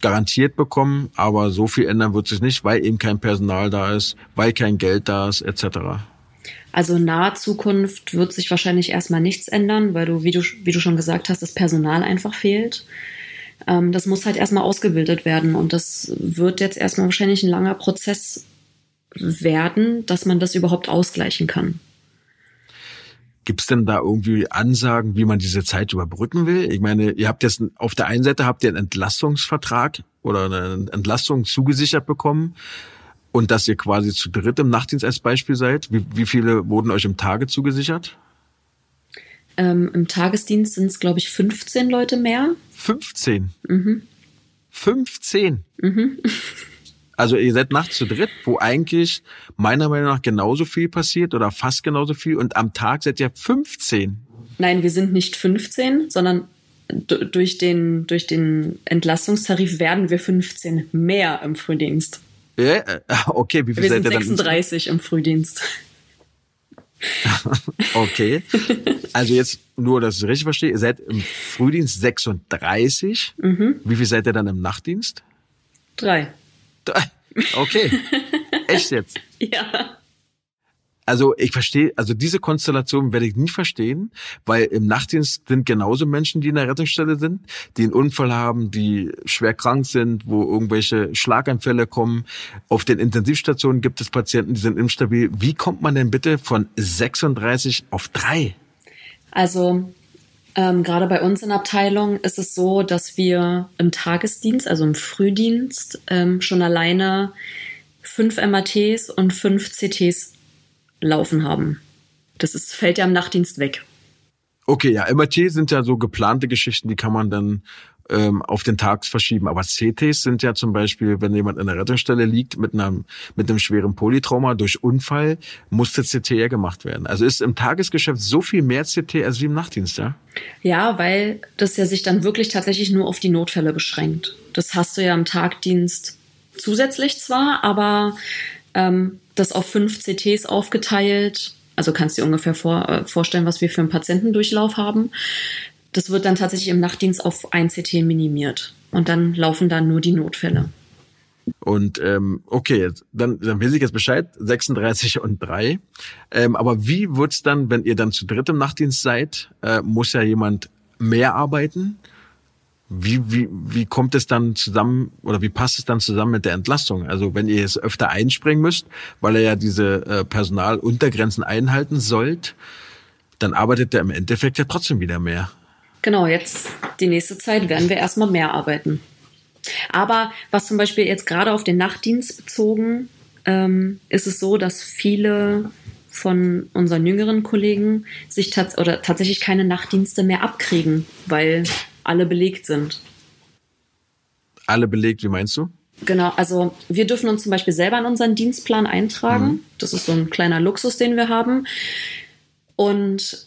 garantiert bekommen, aber so viel ändern wird sich nicht, weil eben kein Personal da ist, weil kein Geld da ist, etc. Also in naher Zukunft wird sich wahrscheinlich erstmal nichts ändern, weil du, wie du, wie du schon gesagt hast, das Personal einfach fehlt. Ähm, das muss halt erstmal ausgebildet werden und das wird jetzt erstmal wahrscheinlich ein langer Prozess werden, dass man das überhaupt ausgleichen kann. Gibt es denn da irgendwie Ansagen, wie man diese Zeit überbrücken will? Ich meine, ihr habt jetzt auf der einen Seite habt ihr einen Entlastungsvertrag oder eine Entlastung zugesichert bekommen und dass ihr quasi zu dritt im Nachtdienst als Beispiel seid. Wie, wie viele wurden euch im Tage zugesichert? Ähm, Im Tagesdienst sind es, glaube ich, 15 Leute mehr. 15? Mhm. 15? Mhm. Also ihr seid nachts zu dritt, wo eigentlich meiner Meinung nach genauso viel passiert oder fast genauso viel und am Tag seid ihr 15. Nein, wir sind nicht 15, sondern durch den, durch den Entlastungstarif werden wir 15 mehr im Frühdienst. Äh, okay, wie viel wir seid sind ihr 36 dann? im Frühdienst. okay. Also jetzt nur, dass ich es richtig verstehe, ihr seid im Frühdienst 36. Mhm. Wie viel seid ihr dann im Nachtdienst? Drei. Okay. Echt jetzt? Ja. Also ich verstehe, also diese Konstellation werde ich nie verstehen, weil im Nachtdienst sind genauso Menschen, die in der Rettungsstelle sind, die einen Unfall haben, die schwer krank sind, wo irgendwelche Schlaganfälle kommen. Auf den Intensivstationen gibt es Patienten, die sind instabil. Wie kommt man denn bitte von 36 auf 3? Also ähm, gerade bei uns in Abteilung ist es so, dass wir im Tagesdienst, also im Frühdienst, ähm, schon alleine fünf MATs und fünf CTs laufen haben. Das ist, fällt ja im Nachtdienst weg. Okay, ja, MAT sind ja so geplante Geschichten, die kann man dann ähm, auf den Tag verschieben. Aber CTs sind ja zum Beispiel, wenn jemand in der Rettungsstelle liegt mit einem, mit einem schweren Polytrauma durch Unfall, muss der CT ja gemacht werden. Also ist im Tagesgeschäft so viel mehr CT als wie im Nachtdienst, ja? Ja, weil das ja sich dann wirklich tatsächlich nur auf die Notfälle beschränkt. Das hast du ja im Tagdienst zusätzlich zwar, aber ähm, das auf fünf CTs aufgeteilt. Also kannst du dir ungefähr vor, äh, vorstellen, was wir für einen Patientendurchlauf haben. Das wird dann tatsächlich im Nachtdienst auf ein CT minimiert. Und dann laufen dann nur die Notfälle. Und ähm, okay, dann, dann weiß ich jetzt Bescheid, 36 und 3. Ähm, aber wie wird's dann, wenn ihr dann zu dritt im Nachtdienst seid, äh, muss ja jemand mehr arbeiten? Wie, wie, wie kommt es dann zusammen oder wie passt es dann zusammen mit der Entlastung? Also wenn ihr jetzt öfter einspringen müsst, weil ihr ja diese äh, Personaluntergrenzen einhalten sollt, dann arbeitet ihr im Endeffekt ja trotzdem wieder mehr. Genau, jetzt die nächste Zeit werden wir erstmal mehr arbeiten. Aber was zum Beispiel jetzt gerade auf den Nachtdienst bezogen, ähm, ist es so, dass viele von unseren jüngeren Kollegen sich tats oder tatsächlich keine Nachtdienste mehr abkriegen, weil alle belegt sind. Alle belegt, wie meinst du? Genau, also wir dürfen uns zum Beispiel selber in unseren Dienstplan eintragen. Mhm. Das ist so ein kleiner Luxus, den wir haben. Und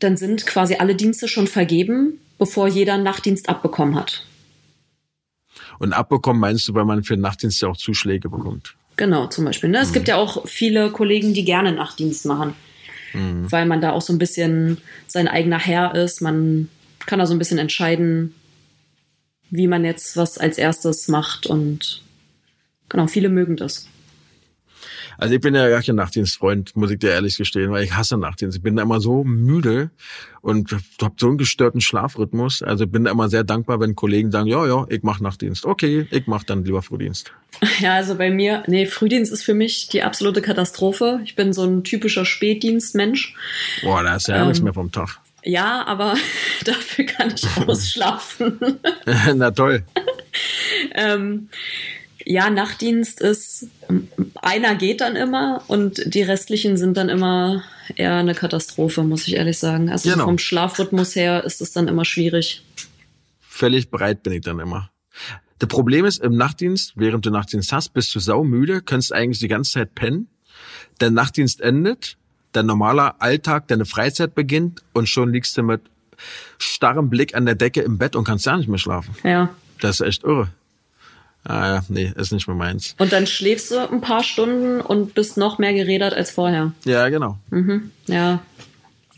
dann sind quasi alle Dienste schon vergeben, bevor jeder einen Nachtdienst abbekommen hat. Und abbekommen meinst du, weil man für den Nachtdienst ja auch Zuschläge bekommt? Genau, zum Beispiel. Ne? Es mhm. gibt ja auch viele Kollegen, die gerne Nachtdienst machen, mhm. weil man da auch so ein bisschen sein eigener Herr ist. Man kann da so ein bisschen entscheiden, wie man jetzt was als erstes macht und genau, viele mögen das. Also ich bin ja gar kein Nachtdienstfreund, muss ich dir ehrlich gestehen, weil ich hasse Nachtdienst. Ich bin da immer so müde und habe so einen gestörten Schlafrhythmus. Also bin da immer sehr dankbar, wenn Kollegen sagen, ja, ja, ich mache Nachtdienst. Okay, ich mache dann lieber Frühdienst. Ja, also bei mir, nee, Frühdienst ist für mich die absolute Katastrophe. Ich bin so ein typischer Spätdienstmensch. Boah, da ist ja ähm, nichts mehr vom Tag. Ja, aber dafür kann ich ausschlafen. Na toll. ähm, ja, Nachtdienst ist, einer geht dann immer und die restlichen sind dann immer eher eine Katastrophe, muss ich ehrlich sagen. Also genau. vom Schlafrhythmus her ist es dann immer schwierig. Völlig bereit bin ich dann immer. Das Problem ist, im Nachtdienst, während du Nachtdienst hast, bist du saumüde, kannst eigentlich die ganze Zeit pennen. Der Nachtdienst endet, dein normaler Alltag, deine Freizeit beginnt und schon liegst du mit starrem Blick an der Decke im Bett und kannst ja nicht mehr schlafen. Ja. Das ist echt irre. Ah ja, nee, ist nicht mehr meins. Und dann schläfst du ein paar Stunden und bist noch mehr gerädert als vorher. Ja, genau. Mhm, ja.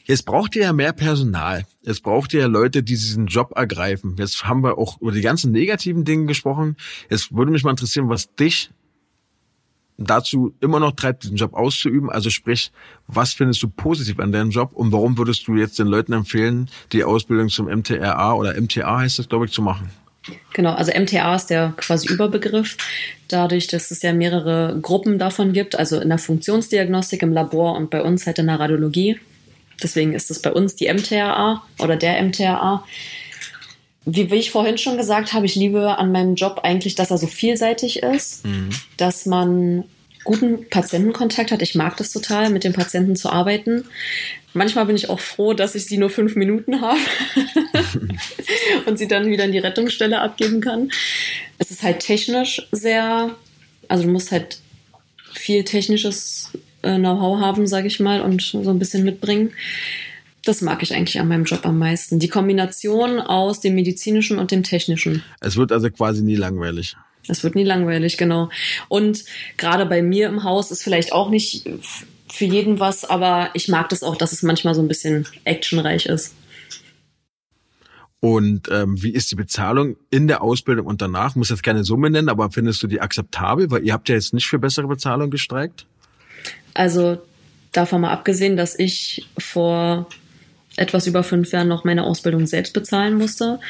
Jetzt braucht ihr ja mehr Personal. Jetzt braucht ihr ja Leute, die diesen Job ergreifen. Jetzt haben wir auch über die ganzen negativen Dinge gesprochen. Jetzt würde mich mal interessieren, was dich dazu immer noch treibt, diesen Job auszuüben? Also sprich, was findest du positiv an deinem Job und warum würdest du jetzt den Leuten empfehlen, die Ausbildung zum MTRA oder MTA heißt das, glaube ich, zu machen? Genau, also MTA ist der quasi Überbegriff. Dadurch, dass es ja mehrere Gruppen davon gibt, also in der Funktionsdiagnostik im Labor und bei uns halt in der Radiologie. Deswegen ist es bei uns die MTRA oder der MTRA. Wie, wie ich vorhin schon gesagt habe, ich liebe an meinem Job eigentlich, dass er so vielseitig ist, mhm. dass man guten Patientenkontakt hat. Ich mag das total, mit den Patienten zu arbeiten. Manchmal bin ich auch froh, dass ich sie nur fünf Minuten habe und sie dann wieder in die Rettungsstelle abgeben kann. Es ist halt technisch sehr, also du musst halt viel technisches äh, Know-how haben, sage ich mal, und so ein bisschen mitbringen. Das mag ich eigentlich an meinem Job am meisten. Die Kombination aus dem medizinischen und dem technischen. Es wird also quasi nie langweilig. Es wird nie langweilig, genau. Und gerade bei mir im Haus ist vielleicht auch nicht für jeden was, aber ich mag das auch, dass es manchmal so ein bisschen actionreich ist. Und ähm, wie ist die Bezahlung in der Ausbildung und danach? Muss jetzt keine Summe nennen, aber findest du die akzeptabel? Weil ihr habt ja jetzt nicht für bessere Bezahlung gestreikt. Also davon mal abgesehen, dass ich vor etwas über fünf Jahren noch meine Ausbildung selbst bezahlen musste,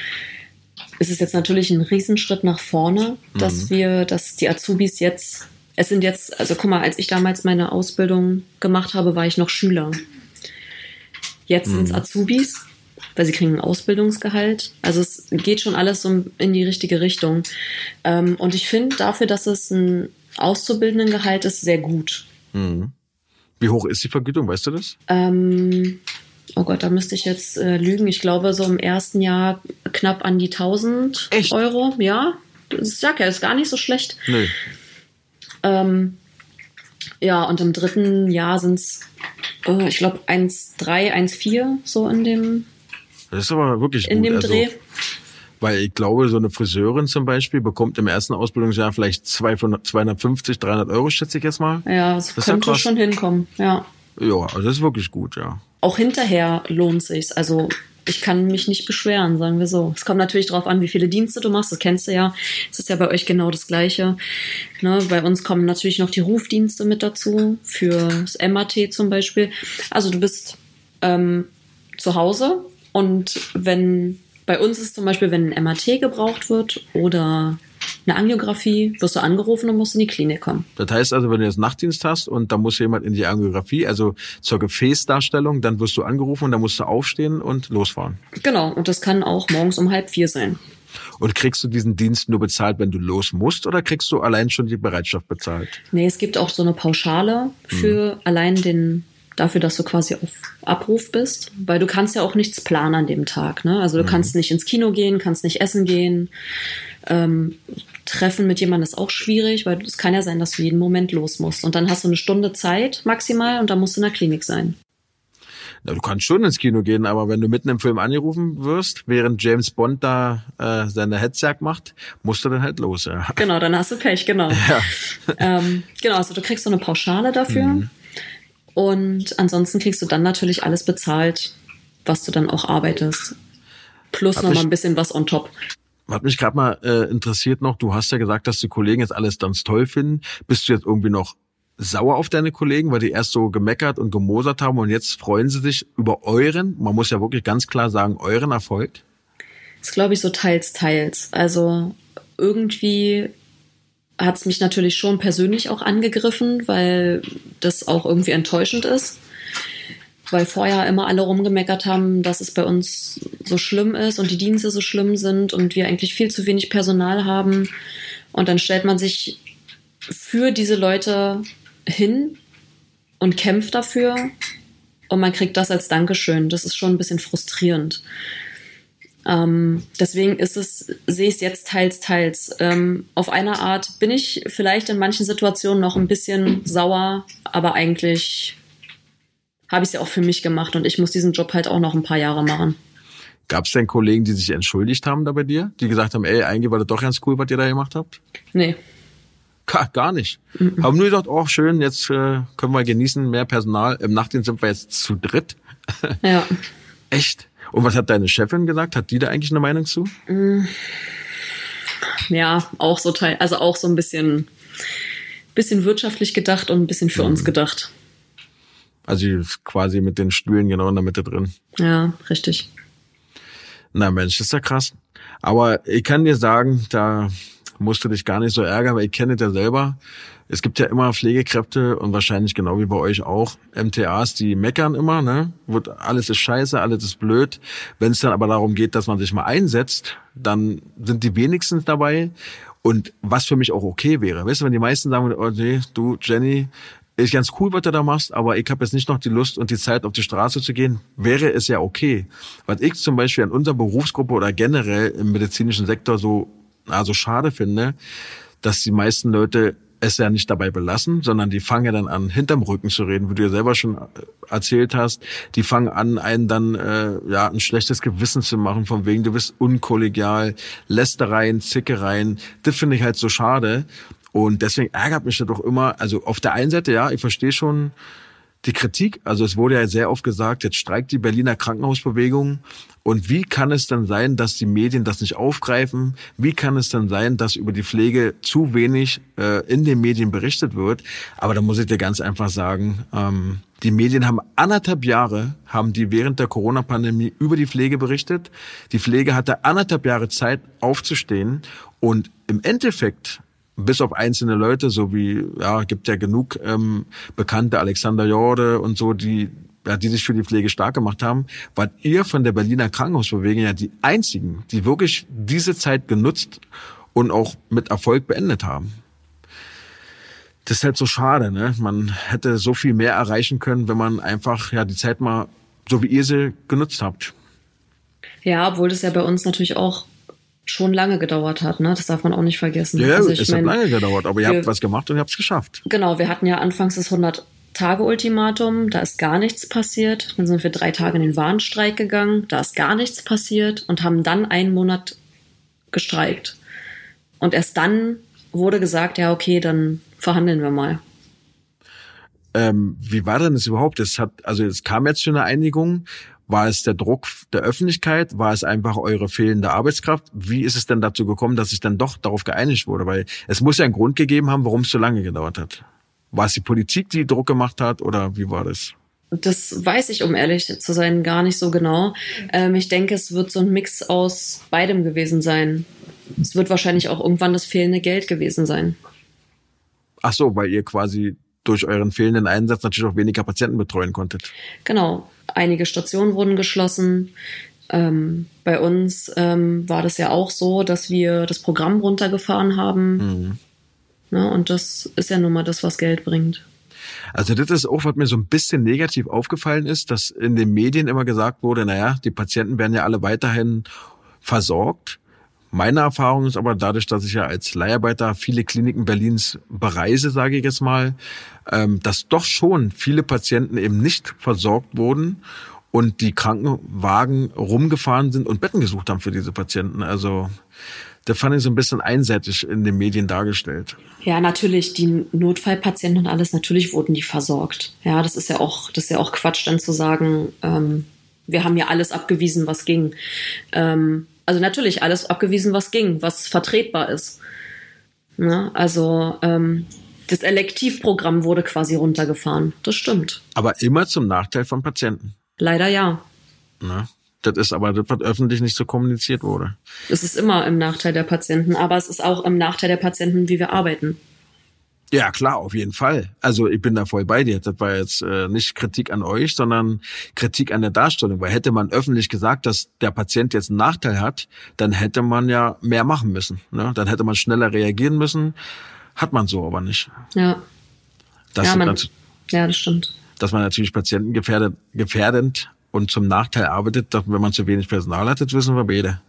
ist es jetzt natürlich ein Riesenschritt nach vorne, dass mhm. wir, dass die Azubis jetzt, es sind jetzt, also guck mal, als ich damals meine Ausbildung gemacht habe, war ich noch Schüler. Jetzt mhm. sind es Azubis, weil sie kriegen ein Ausbildungsgehalt. Also es geht schon alles so in die richtige Richtung. Ähm, und ich finde dafür, dass es ein Auszubildendengehalt ist, sehr gut. Mhm. Wie hoch ist die Vergütung, weißt du das? Ähm, oh Gott, da müsste ich jetzt äh, lügen. Ich glaube, so im ersten Jahr knapp an die 1000 Echt? Euro. Ja, ich sag ja, ist gar nicht so schlecht. Nee. Ähm, ja, und im dritten Jahr sind es, oh, ich glaube, 1,3, 1,4 so in dem. Das ist aber wirklich in gut. dem also, Dreh. Weil ich glaube, so eine Friseurin zum Beispiel bekommt im ersten Ausbildungsjahr vielleicht 250, 300 Euro, schätze ich jetzt mal. Ja, das, das könnte schon hinkommen, ja. Ja, also das ist wirklich gut, ja auch hinterher lohnt sich's. Also ich kann mich nicht beschweren, sagen wir so. Es kommt natürlich darauf an, wie viele Dienste du machst. Das kennst du ja. Es ist ja bei euch genau das Gleiche. Ne? Bei uns kommen natürlich noch die Rufdienste mit dazu, fürs MAT zum Beispiel. Also du bist ähm, zu Hause und wenn bei uns ist zum Beispiel, wenn ein MAT gebraucht wird oder eine Angiografie, wirst du angerufen und musst in die Klinik kommen. Das heißt also, wenn du jetzt Nachtdienst hast und da muss jemand in die Angiografie, also zur Gefäßdarstellung, dann wirst du angerufen und dann musst du aufstehen und losfahren. Genau, und das kann auch morgens um halb vier sein. Und kriegst du diesen Dienst nur bezahlt, wenn du los musst, oder kriegst du allein schon die Bereitschaft bezahlt? Nee, es gibt auch so eine Pauschale für hm. allein den dafür, dass du quasi auf Abruf bist, weil du kannst ja auch nichts planen an dem Tag. Ne? Also du mhm. kannst nicht ins Kino gehen, kannst nicht essen gehen. Ähm, Treffen mit jemandem ist auch schwierig, weil es kann ja sein, dass du jeden Moment los musst. Und dann hast du eine Stunde Zeit maximal und dann musst du in der Klinik sein. Na, du kannst schon ins Kino gehen, aber wenn du mitten im Film angerufen wirst, während James Bond da äh, seine Hetzjagd macht, musst du dann halt los. Ja. Genau, dann hast du Pech, genau. Ja. ähm, genau, also du kriegst so eine Pauschale dafür. Mhm. Und ansonsten kriegst du dann natürlich alles bezahlt, was du dann auch arbeitest. Plus noch mal ein bisschen was on top. Hat mich gerade mal äh, interessiert noch, du hast ja gesagt, dass die Kollegen jetzt alles ganz toll finden. Bist du jetzt irgendwie noch sauer auf deine Kollegen, weil die erst so gemeckert und gemosert haben und jetzt freuen sie sich über euren, man muss ja wirklich ganz klar sagen, euren Erfolg? Das glaube ich so teils, teils. Also irgendwie hat es mich natürlich schon persönlich auch angegriffen, weil das auch irgendwie enttäuschend ist weil vorher immer alle rumgemeckert haben, dass es bei uns so schlimm ist und die Dienste so schlimm sind und wir eigentlich viel zu wenig Personal haben. Und dann stellt man sich für diese Leute hin und kämpft dafür und man kriegt das als Dankeschön. Das ist schon ein bisschen frustrierend. Ähm, deswegen ist es, sehe ich es jetzt teils, teils. Ähm, auf eine Art bin ich vielleicht in manchen Situationen noch ein bisschen sauer, aber eigentlich habe ich es ja auch für mich gemacht und ich muss diesen Job halt auch noch ein paar Jahre machen. Gab es denn Kollegen, die sich entschuldigt haben da bei dir? Die gesagt haben, ey, eigentlich war das doch ganz cool, was ihr da gemacht habt? Nee. Gar, gar nicht. Mhm. Haben nur gesagt, oh schön, jetzt äh, können wir genießen, mehr Personal. Im Nachtdienst sind wir jetzt zu dritt. Ja. Echt? Und was hat deine Chefin gesagt? Hat die da eigentlich eine Meinung zu? Mm. Ja, auch so teil, also auch so ein bisschen, bisschen wirtschaftlich gedacht und ein bisschen für mhm. uns gedacht. Also quasi mit den Stühlen genau in der Mitte drin. Ja, richtig. Na Mensch, ist ja krass. Aber ich kann dir sagen, da musst du dich gar nicht so ärgern, weil ich kenne das ja selber. Es gibt ja immer Pflegekräfte und wahrscheinlich genau wie bei euch auch MTAs, die meckern immer, ne? Wird, alles ist scheiße, alles ist blöd. Wenn es dann aber darum geht, dass man sich mal einsetzt, dann sind die wenigstens dabei. Und was für mich auch okay wäre, weißt du, wenn die meisten sagen, oh nee, du Jenny, ist ganz cool, was du da machst, aber ich habe jetzt nicht noch die Lust und die Zeit, auf die Straße zu gehen, wäre es ja okay. Was ich zum Beispiel an unserer Berufsgruppe oder generell im medizinischen Sektor so also schade finde, dass die meisten Leute es ja nicht dabei belassen, sondern die fangen ja dann an, hinterm Rücken zu reden, wie du ja selber schon äh, erzählt hast. Die fangen an, einen dann äh, ja ein schlechtes Gewissen zu machen, von wegen du bist unkollegial, Lästereien, Zickereien. Das finde ich halt so schade. Und deswegen ärgert mich das doch immer. Also auf der einen Seite, ja, ich verstehe schon, die Kritik, also es wurde ja sehr oft gesagt, jetzt streikt die Berliner Krankenhausbewegung. Und wie kann es dann sein, dass die Medien das nicht aufgreifen? Wie kann es dann sein, dass über die Pflege zu wenig äh, in den Medien berichtet wird? Aber da muss ich dir ganz einfach sagen, ähm, die Medien haben anderthalb Jahre, haben die während der Corona-Pandemie über die Pflege berichtet. Die Pflege hatte anderthalb Jahre Zeit aufzustehen. Und im Endeffekt bis auf einzelne Leute, so wie, ja, gibt ja genug ähm, bekannte Alexander Jorde und so, die, ja, die sich für die Pflege stark gemacht haben, wart ihr von der Berliner Krankenhausbewegung ja die einzigen, die wirklich diese Zeit genutzt und auch mit Erfolg beendet haben. Das ist halt so schade, ne? Man hätte so viel mehr erreichen können, wenn man einfach ja die Zeit mal so wie ihr sie genutzt habt. Ja, obwohl das ja bei uns natürlich auch schon lange gedauert hat. Ne? Das darf man auch nicht vergessen. Ja, also es mein, hat lange gedauert, aber ihr wir, habt was gemacht und ihr habt es geschafft. Genau, wir hatten ja anfangs das 100 Tage Ultimatum, da ist gar nichts passiert. Dann sind wir drei Tage in den Warnstreik gegangen, da ist gar nichts passiert und haben dann einen Monat gestreikt. Und erst dann wurde gesagt, ja, okay, dann verhandeln wir mal. Ähm, wie war denn das überhaupt? Es hat, also es kam jetzt schon eine Einigung war es der Druck der Öffentlichkeit? War es einfach eure fehlende Arbeitskraft? Wie ist es denn dazu gekommen, dass sich dann doch darauf geeinigt wurde? Weil es muss ja einen Grund gegeben haben, warum es so lange gedauert hat. War es die Politik, die Druck gemacht hat oder wie war das? Das weiß ich, um ehrlich zu sein, gar nicht so genau. Ähm, ich denke, es wird so ein Mix aus beidem gewesen sein. Es wird wahrscheinlich auch irgendwann das fehlende Geld gewesen sein. Ach so, weil ihr quasi durch euren fehlenden Einsatz natürlich auch weniger Patienten betreuen konntet. Genau. Einige Stationen wurden geschlossen. Ähm, bei uns ähm, war das ja auch so, dass wir das Programm runtergefahren haben. Mhm. Ne, und das ist ja nun mal das, was Geld bringt. Also das ist auch, was mir so ein bisschen negativ aufgefallen ist, dass in den Medien immer gesagt wurde, naja, die Patienten werden ja alle weiterhin versorgt. Meine Erfahrung ist aber dadurch, dass ich ja als Leiharbeiter viele Kliniken Berlins bereise, sage ich jetzt mal, ähm, dass doch schon viele Patienten eben nicht versorgt wurden und die Krankenwagen rumgefahren sind und Betten gesucht haben für diese Patienten. Also der fand ich so ein bisschen einseitig in den Medien dargestellt. Ja, natürlich, die Notfallpatienten und alles, natürlich wurden die versorgt. Ja, das ist ja auch, das ist ja auch Quatsch, dann zu sagen, ähm, wir haben ja alles abgewiesen, was ging. Ähm, also natürlich alles abgewiesen, was ging, was vertretbar ist. Ne? Also ähm, das Elektivprogramm wurde quasi runtergefahren. Das stimmt. Aber immer zum Nachteil von Patienten. Leider ja. Na, das ist aber das, was öffentlich nicht so kommuniziert wurde. Es ist immer im Nachteil der Patienten, aber es ist auch im Nachteil der Patienten, wie wir arbeiten. Ja, klar, auf jeden Fall. Also ich bin da voll bei dir. Das war jetzt äh, nicht Kritik an euch, sondern Kritik an der Darstellung. Weil hätte man öffentlich gesagt, dass der Patient jetzt einen Nachteil hat, dann hätte man ja mehr machen müssen. Ne? Dann hätte man schneller reagieren müssen. Hat man so aber nicht. Ja. Das ja, man, ja, das stimmt. Dass man natürlich Patienten gefährdet, gefährdend und zum Nachteil arbeitet, wenn man zu wenig Personal hat, das wissen wir beide.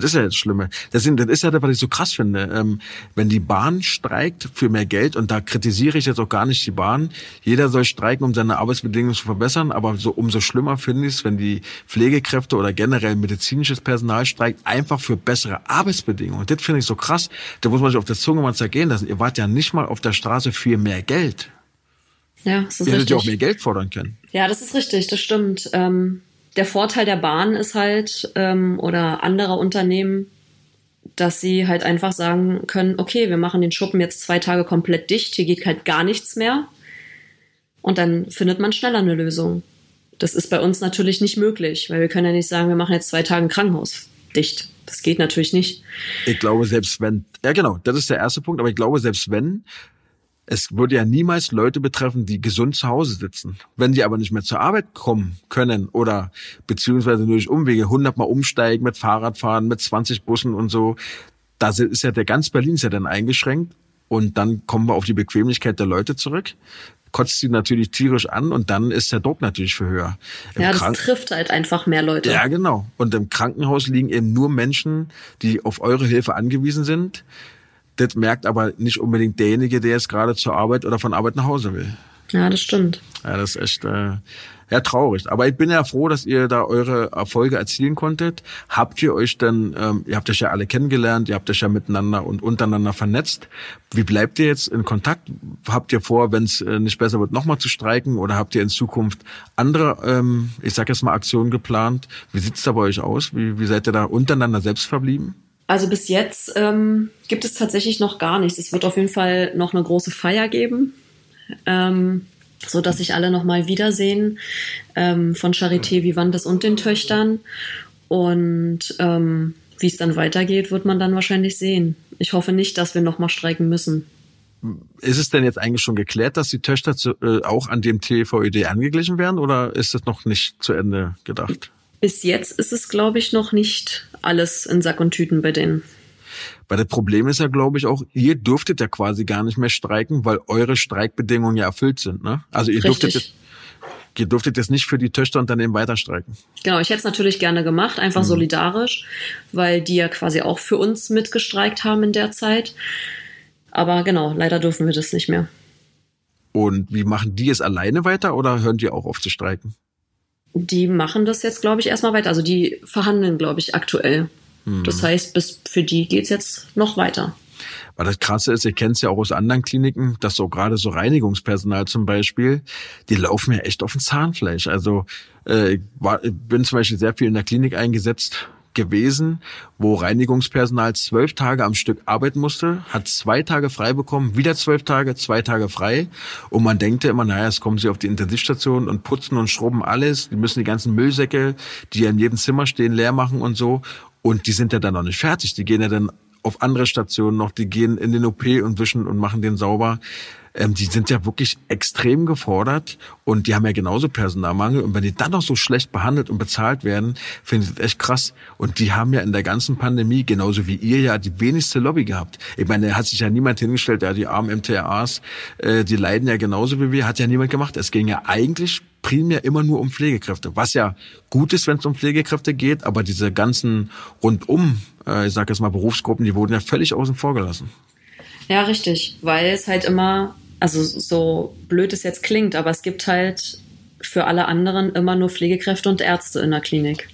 Das ist ja das Schlimme. Das, sind, das ist ja das, was ich so krass finde. Ähm, wenn die Bahn streikt für mehr Geld, und da kritisiere ich jetzt auch gar nicht die Bahn, jeder soll streiken, um seine Arbeitsbedingungen zu verbessern, aber so umso schlimmer finde ich es, wenn die Pflegekräfte oder generell medizinisches Personal streikt, einfach für bessere Arbeitsbedingungen. Das finde ich so krass. Da muss man sich auf der Zunge mal zergehen lassen. Ihr wart ja nicht mal auf der Straße für mehr Geld. Ja, das ist Ihr hättet ja auch mehr Geld fordern können. Ja, das ist richtig, das stimmt. Ähm, der Vorteil der Bahn ist halt, ähm, oder anderer Unternehmen, dass sie halt einfach sagen können, okay, wir machen den Schuppen jetzt zwei Tage komplett dicht, hier geht halt gar nichts mehr. Und dann findet man schneller eine Lösung. Das ist bei uns natürlich nicht möglich, weil wir können ja nicht sagen, wir machen jetzt zwei Tage ein Krankenhaus dicht. Das geht natürlich nicht. Ich glaube, selbst wenn, ja genau, das ist der erste Punkt, aber ich glaube, selbst wenn, es würde ja niemals Leute betreffen, die gesund zu Hause sitzen. Wenn die aber nicht mehr zur Arbeit kommen können oder beziehungsweise durch Umwege hundertmal umsteigen mit Fahrradfahren, mit 20 Bussen und so, da ist ja der ganz Berlin ist ja dann eingeschränkt und dann kommen wir auf die Bequemlichkeit der Leute zurück kotzt sie natürlich tierisch an und dann ist der Druck natürlich für höher. Im ja, das Krank trifft halt einfach mehr Leute. Ja, genau. Und im Krankenhaus liegen eben nur Menschen, die auf eure Hilfe angewiesen sind. Das merkt aber nicht unbedingt derjenige, der jetzt gerade zur Arbeit oder von Arbeit nach Hause will. Ja, das stimmt. Ja, das ist echt äh, ja traurig. Aber ich bin ja froh, dass ihr da eure Erfolge erzielen konntet. Habt ihr euch denn, ähm, ihr habt euch ja alle kennengelernt, ihr habt euch ja miteinander und untereinander vernetzt. Wie bleibt ihr jetzt in Kontakt? Habt ihr vor, wenn es äh, nicht besser wird, nochmal zu streiken oder habt ihr in Zukunft andere, ähm, ich sag jetzt mal, Aktionen geplant? Wie sieht's da bei euch aus? Wie, wie seid ihr da untereinander selbst verblieben? Also bis jetzt ähm, gibt es tatsächlich noch gar nichts. Es wird auf jeden Fall noch eine große Feier geben. Ähm, so dass sich alle nochmal wiedersehen ähm, von Charité Vivantes und den Töchtern. Und ähm, wie es dann weitergeht, wird man dann wahrscheinlich sehen. Ich hoffe nicht, dass wir nochmal streiken müssen. Ist es denn jetzt eigentlich schon geklärt, dass die Töchter zu, äh, auch an dem TVÖD angeglichen werden oder ist das noch nicht zu Ende gedacht? Bis jetzt ist es, glaube ich, noch nicht alles in Sack und Tüten bei denen. Weil das Problem ist ja, glaube ich, auch, ihr dürftet ja quasi gar nicht mehr streiken, weil eure Streikbedingungen ja erfüllt sind. Ne? Also ihr Richtig. dürftet jetzt, ihr durftet jetzt nicht für die Töchterunternehmen weiter streiken. Genau, ich hätte es natürlich gerne gemacht, einfach mhm. solidarisch, weil die ja quasi auch für uns mitgestreikt haben in der Zeit. Aber genau, leider dürfen wir das nicht mehr. Und wie machen die es alleine weiter oder hören die auch auf zu streiken? Die machen das jetzt, glaube ich, erstmal weiter. Also die verhandeln, glaube ich, aktuell. Das mhm. heißt, bis für die geht's jetzt noch weiter. Weil das Krasse ist, ich kenne es ja auch aus anderen Kliniken, dass so gerade so Reinigungspersonal zum Beispiel, die laufen ja echt auf dem Zahnfleisch. Also äh, ich bin zum Beispiel sehr viel in der Klinik eingesetzt gewesen, wo Reinigungspersonal zwölf Tage am Stück arbeiten musste, hat zwei Tage frei bekommen, wieder zwölf Tage, zwei Tage frei. Und man denkt ja immer, naja, es kommen sie auf die Intensivstation und putzen und schrubben alles. Die müssen die ganzen Müllsäcke, die ja in jedem Zimmer stehen, leer machen und so. Und die sind ja dann noch nicht fertig. Die gehen ja dann auf andere Stationen noch, die gehen in den OP und wischen und machen den sauber. Ähm, die sind ja wirklich extrem gefordert und die haben ja genauso Personalmangel. Und wenn die dann noch so schlecht behandelt und bezahlt werden, finde ich das echt krass. Und die haben ja in der ganzen Pandemie, genauso wie ihr ja, die wenigste Lobby gehabt. Ich meine, da hat sich ja niemand hingestellt, ja, die armen MTAs, äh, die leiden ja genauso wie wir, hat ja niemand gemacht. Es ging ja eigentlich primär immer nur um Pflegekräfte, was ja gut ist, wenn es um Pflegekräfte geht, aber diese ganzen rundum, äh, ich sage jetzt mal Berufsgruppen, die wurden ja völlig außen vor gelassen. Ja, richtig, weil es halt immer, also so blöd es jetzt klingt, aber es gibt halt für alle anderen immer nur Pflegekräfte und Ärzte in der Klinik.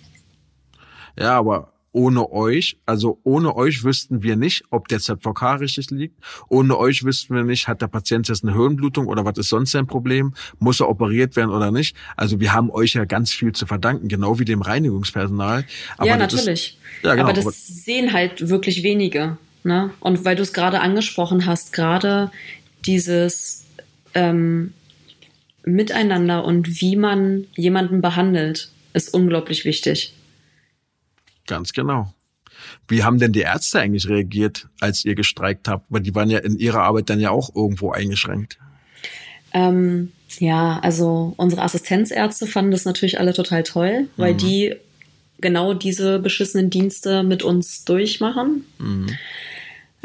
Ja, aber ohne euch, also ohne euch wüssten wir nicht, ob der ZVK richtig liegt. Ohne euch wüssten wir nicht, hat der Patient jetzt eine Hirnblutung oder was ist sonst sein Problem? Muss er operiert werden oder nicht? Also wir haben euch ja ganz viel zu verdanken, genau wie dem Reinigungspersonal. Aber ja, natürlich. Ist, ja, genau, aber das sehen halt wirklich wenige. Ne? Und weil du es gerade angesprochen hast, gerade dieses ähm, Miteinander und wie man jemanden behandelt, ist unglaublich wichtig. Ganz genau. Wie haben denn die Ärzte eigentlich reagiert, als ihr gestreikt habt? Weil die waren ja in ihrer Arbeit dann ja auch irgendwo eingeschränkt. Ähm, ja, also unsere Assistenzärzte fanden das natürlich alle total toll, weil mhm. die genau diese beschissenen Dienste mit uns durchmachen. Mhm.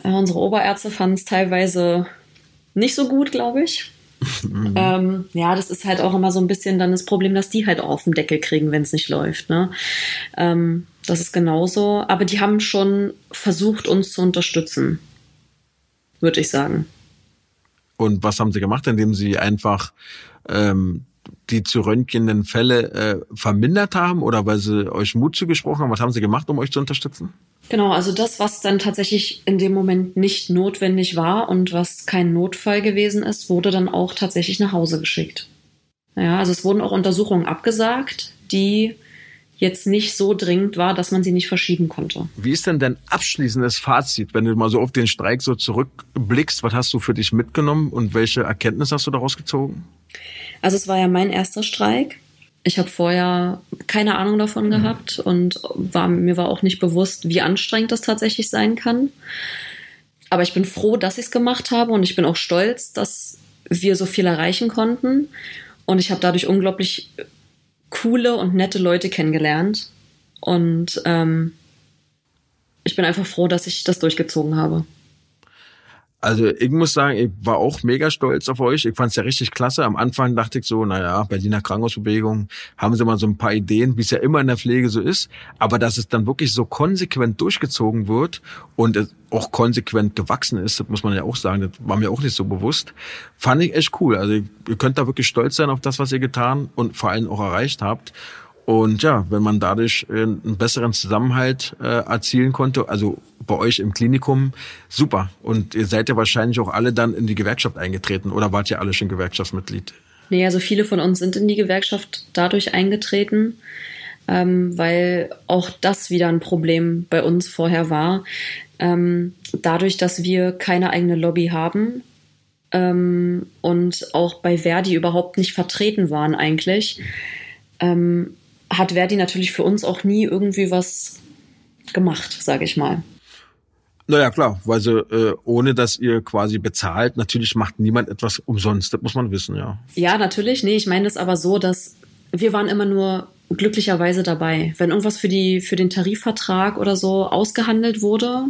Äh, unsere Oberärzte fanden es teilweise nicht so gut, glaube ich. Mhm. Ähm, ja, das ist halt auch immer so ein bisschen dann das Problem, dass die halt auch auf den Deckel kriegen, wenn es nicht läuft. Ne? Ähm, das ist genauso. Aber die haben schon versucht, uns zu unterstützen, würde ich sagen. Und was haben sie gemacht, indem sie einfach ähm, die zu röntgenden Fälle äh, vermindert haben oder weil sie euch Mut zugesprochen haben? Was haben sie gemacht, um euch zu unterstützen? Genau, also das, was dann tatsächlich in dem Moment nicht notwendig war und was kein Notfall gewesen ist, wurde dann auch tatsächlich nach Hause geschickt. Ja, also es wurden auch Untersuchungen abgesagt, die jetzt nicht so dringend war, dass man sie nicht verschieben konnte. Wie ist denn dein abschließendes Fazit, wenn du mal so auf den Streik so zurückblickst? Was hast du für dich mitgenommen und welche Erkenntnis hast du daraus gezogen? Also es war ja mein erster Streik Ich habe vorher keine Ahnung davon mhm. gehabt und war, mir war auch nicht bewusst, wie anstrengend das tatsächlich sein kann. Aber ich bin froh, dass ich es gemacht habe und ich bin auch stolz, dass wir so viel erreichen konnten. Und ich habe dadurch unglaublich coole und nette Leute kennengelernt. Und ähm, ich bin einfach froh, dass ich das durchgezogen habe. Also ich muss sagen, ich war auch mega stolz auf euch. Ich fand es ja richtig klasse. Am Anfang dachte ich so, naja, Berliner Krankenhausbewegung, haben sie mal so ein paar Ideen, wie es ja immer in der Pflege so ist. Aber dass es dann wirklich so konsequent durchgezogen wird und es auch konsequent gewachsen ist, das muss man ja auch sagen, das war mir auch nicht so bewusst, fand ich echt cool. Also ihr könnt da wirklich stolz sein auf das, was ihr getan und vor allem auch erreicht habt. Und ja, wenn man dadurch äh, einen besseren Zusammenhalt äh, erzielen konnte, also bei euch im Klinikum, super. Und ihr seid ja wahrscheinlich auch alle dann in die Gewerkschaft eingetreten oder wart ihr alle schon Gewerkschaftsmitglied? Nee, also viele von uns sind in die Gewerkschaft dadurch eingetreten, ähm, weil auch das wieder ein Problem bei uns vorher war. Ähm, dadurch, dass wir keine eigene Lobby haben ähm, und auch bei Verdi überhaupt nicht vertreten waren eigentlich, ähm, hat Verdi natürlich für uns auch nie irgendwie was gemacht, sage ich mal. Naja, klar, weil sie, äh, ohne dass ihr quasi bezahlt, natürlich macht niemand etwas umsonst, das muss man wissen, ja. Ja, natürlich, nee, ich meine das aber so, dass wir waren immer nur glücklicherweise dabei. Wenn irgendwas für, die, für den Tarifvertrag oder so ausgehandelt wurde,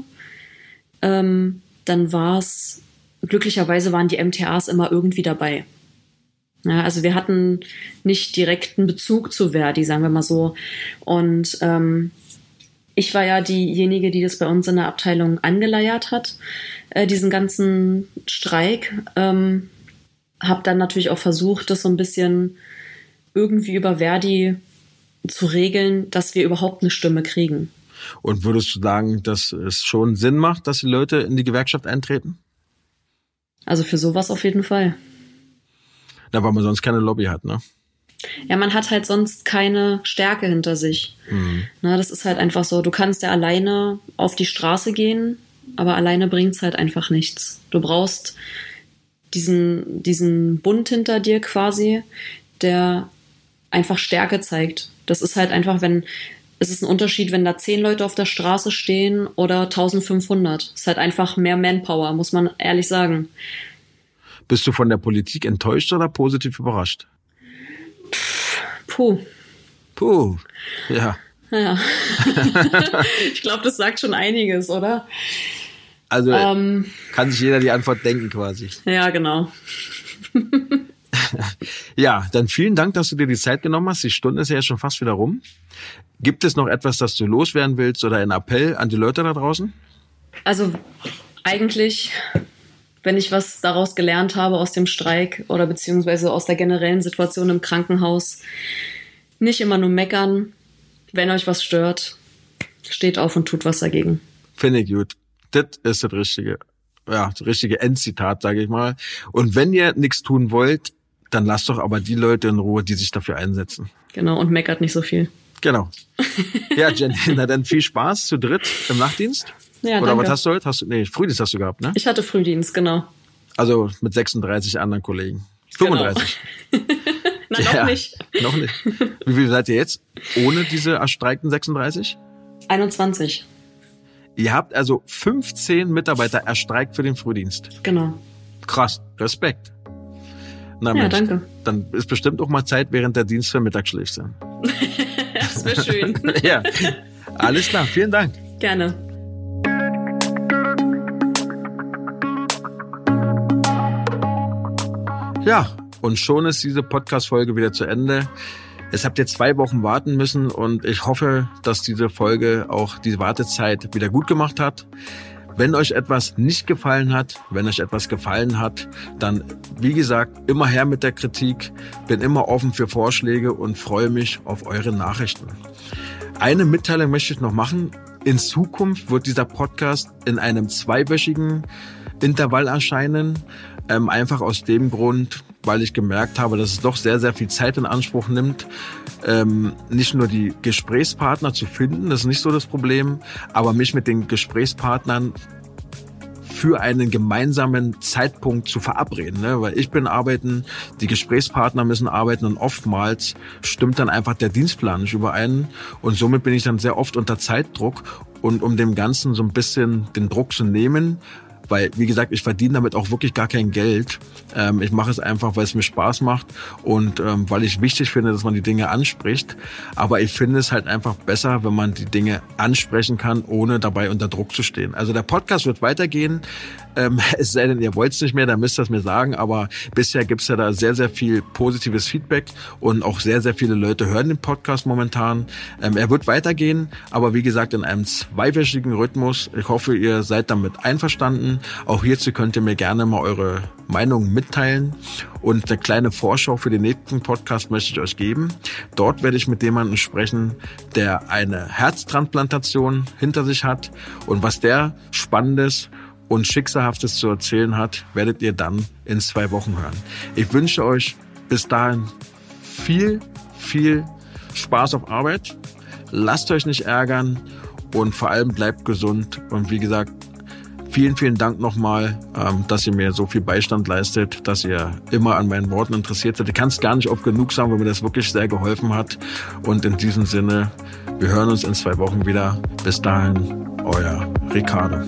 ähm, dann war es, glücklicherweise waren die MTAs immer irgendwie dabei. Ja, also wir hatten nicht direkten Bezug zu Verdi, sagen wir mal so. Und ähm, ich war ja diejenige, die das bei uns in der Abteilung angeleiert hat, äh, diesen ganzen Streik. Ähm, habe dann natürlich auch versucht, das so ein bisschen irgendwie über Verdi zu regeln, dass wir überhaupt eine Stimme kriegen. Und würdest du sagen, dass es schon Sinn macht, dass die Leute in die Gewerkschaft eintreten? Also für sowas auf jeden Fall. Na, weil man sonst keine Lobby hat, ne? Ja, man hat halt sonst keine Stärke hinter sich. Mhm. Na, das ist halt einfach so. Du kannst ja alleine auf die Straße gehen, aber alleine bringt's halt einfach nichts. Du brauchst diesen, diesen Bund hinter dir quasi, der einfach Stärke zeigt. Das ist halt einfach, wenn, es ist ein Unterschied, wenn da zehn Leute auf der Straße stehen oder 1500. Es ist halt einfach mehr Manpower, muss man ehrlich sagen. Bist du von der Politik enttäuscht oder positiv überrascht? Puh. Puh. Ja. Ja. ich glaube, das sagt schon einiges, oder? Also ähm, kann sich jeder die Antwort denken quasi. Ja, genau. ja, dann vielen Dank, dass du dir die Zeit genommen hast. Die Stunde ist ja schon fast wieder rum. Gibt es noch etwas, das du loswerden willst oder ein Appell an die Leute da draußen? Also eigentlich wenn ich was daraus gelernt habe aus dem Streik oder beziehungsweise aus der generellen Situation im Krankenhaus, nicht immer nur meckern. Wenn euch was stört, steht auf und tut was dagegen. Finde ich gut. Das ist das richtige, ja, das richtige Endzitat, sage ich mal. Und wenn ihr nichts tun wollt, dann lasst doch aber die Leute in Ruhe, die sich dafür einsetzen. Genau, und meckert nicht so viel. Genau. Ja, Jenny, na dann viel Spaß zu dritt im Nachtdienst. Ja, Oder danke. was hast du heute? Hast du, nee, Frühdienst hast du gehabt, ne? Ich hatte Frühdienst, genau. Also mit 36 anderen Kollegen. 35. Genau. Na, noch ja, nicht. Noch nicht. Wie viel seid ihr jetzt ohne diese erstreikten 36? 21. Ihr habt also 15 Mitarbeiter erstreikt für den Frühdienst. Genau. Krass. Respekt. Na, ja, Mensch, danke. Dann ist bestimmt auch mal Zeit, während der Dienst für Mittagsschläfst. das wäre schön. ja. Alles klar. Vielen Dank. Gerne. Ja, und schon ist diese Podcast-Folge wieder zu Ende. Es habt ihr zwei Wochen warten müssen und ich hoffe, dass diese Folge auch die Wartezeit wieder gut gemacht hat. Wenn euch etwas nicht gefallen hat, wenn euch etwas gefallen hat, dann, wie gesagt, immer her mit der Kritik. Bin immer offen für Vorschläge und freue mich auf eure Nachrichten. Eine Mitteilung möchte ich noch machen. In Zukunft wird dieser Podcast in einem zweiwöchigen Intervall erscheinen. Ähm, einfach aus dem Grund, weil ich gemerkt habe, dass es doch sehr, sehr viel Zeit in Anspruch nimmt, ähm, nicht nur die Gesprächspartner zu finden, das ist nicht so das Problem, aber mich mit den Gesprächspartnern für einen gemeinsamen Zeitpunkt zu verabreden. Ne? Weil ich bin arbeiten, die Gesprächspartner müssen arbeiten und oftmals stimmt dann einfach der Dienstplan nicht überein. Und somit bin ich dann sehr oft unter Zeitdruck. Und um dem Ganzen so ein bisschen den Druck zu nehmen, weil, wie gesagt, ich verdiene damit auch wirklich gar kein Geld. Ähm, ich mache es einfach, weil es mir Spaß macht und ähm, weil ich wichtig finde, dass man die Dinge anspricht. Aber ich finde es halt einfach besser, wenn man die Dinge ansprechen kann, ohne dabei unter Druck zu stehen. Also der Podcast wird weitergehen. Ähm, es sei denn, ihr wollt es nicht mehr, dann müsst ihr es mir sagen. Aber bisher gibt's ja da sehr, sehr viel positives Feedback und auch sehr, sehr viele Leute hören den Podcast momentan. Ähm, er wird weitergehen, aber wie gesagt, in einem zweiwöchigen Rhythmus. Ich hoffe, ihr seid damit einverstanden. Auch hierzu könnt ihr mir gerne mal eure Meinung mitteilen. Und eine kleine Vorschau für den nächsten Podcast möchte ich euch geben. Dort werde ich mit jemandem sprechen, der eine Herztransplantation hinter sich hat und was der Spannendes und Schicksalhaftes zu erzählen hat, werdet ihr dann in zwei Wochen hören. Ich wünsche euch bis dahin viel, viel Spaß auf Arbeit. Lasst euch nicht ärgern und vor allem bleibt gesund. Und wie gesagt, vielen, vielen Dank nochmal, ähm, dass ihr mir so viel Beistand leistet, dass ihr immer an meinen Worten interessiert seid. Ich kann es gar nicht oft genug sagen, weil mir das wirklich sehr geholfen hat. Und in diesem Sinne, wir hören uns in zwei Wochen wieder. Bis dahin, euer Ricardo.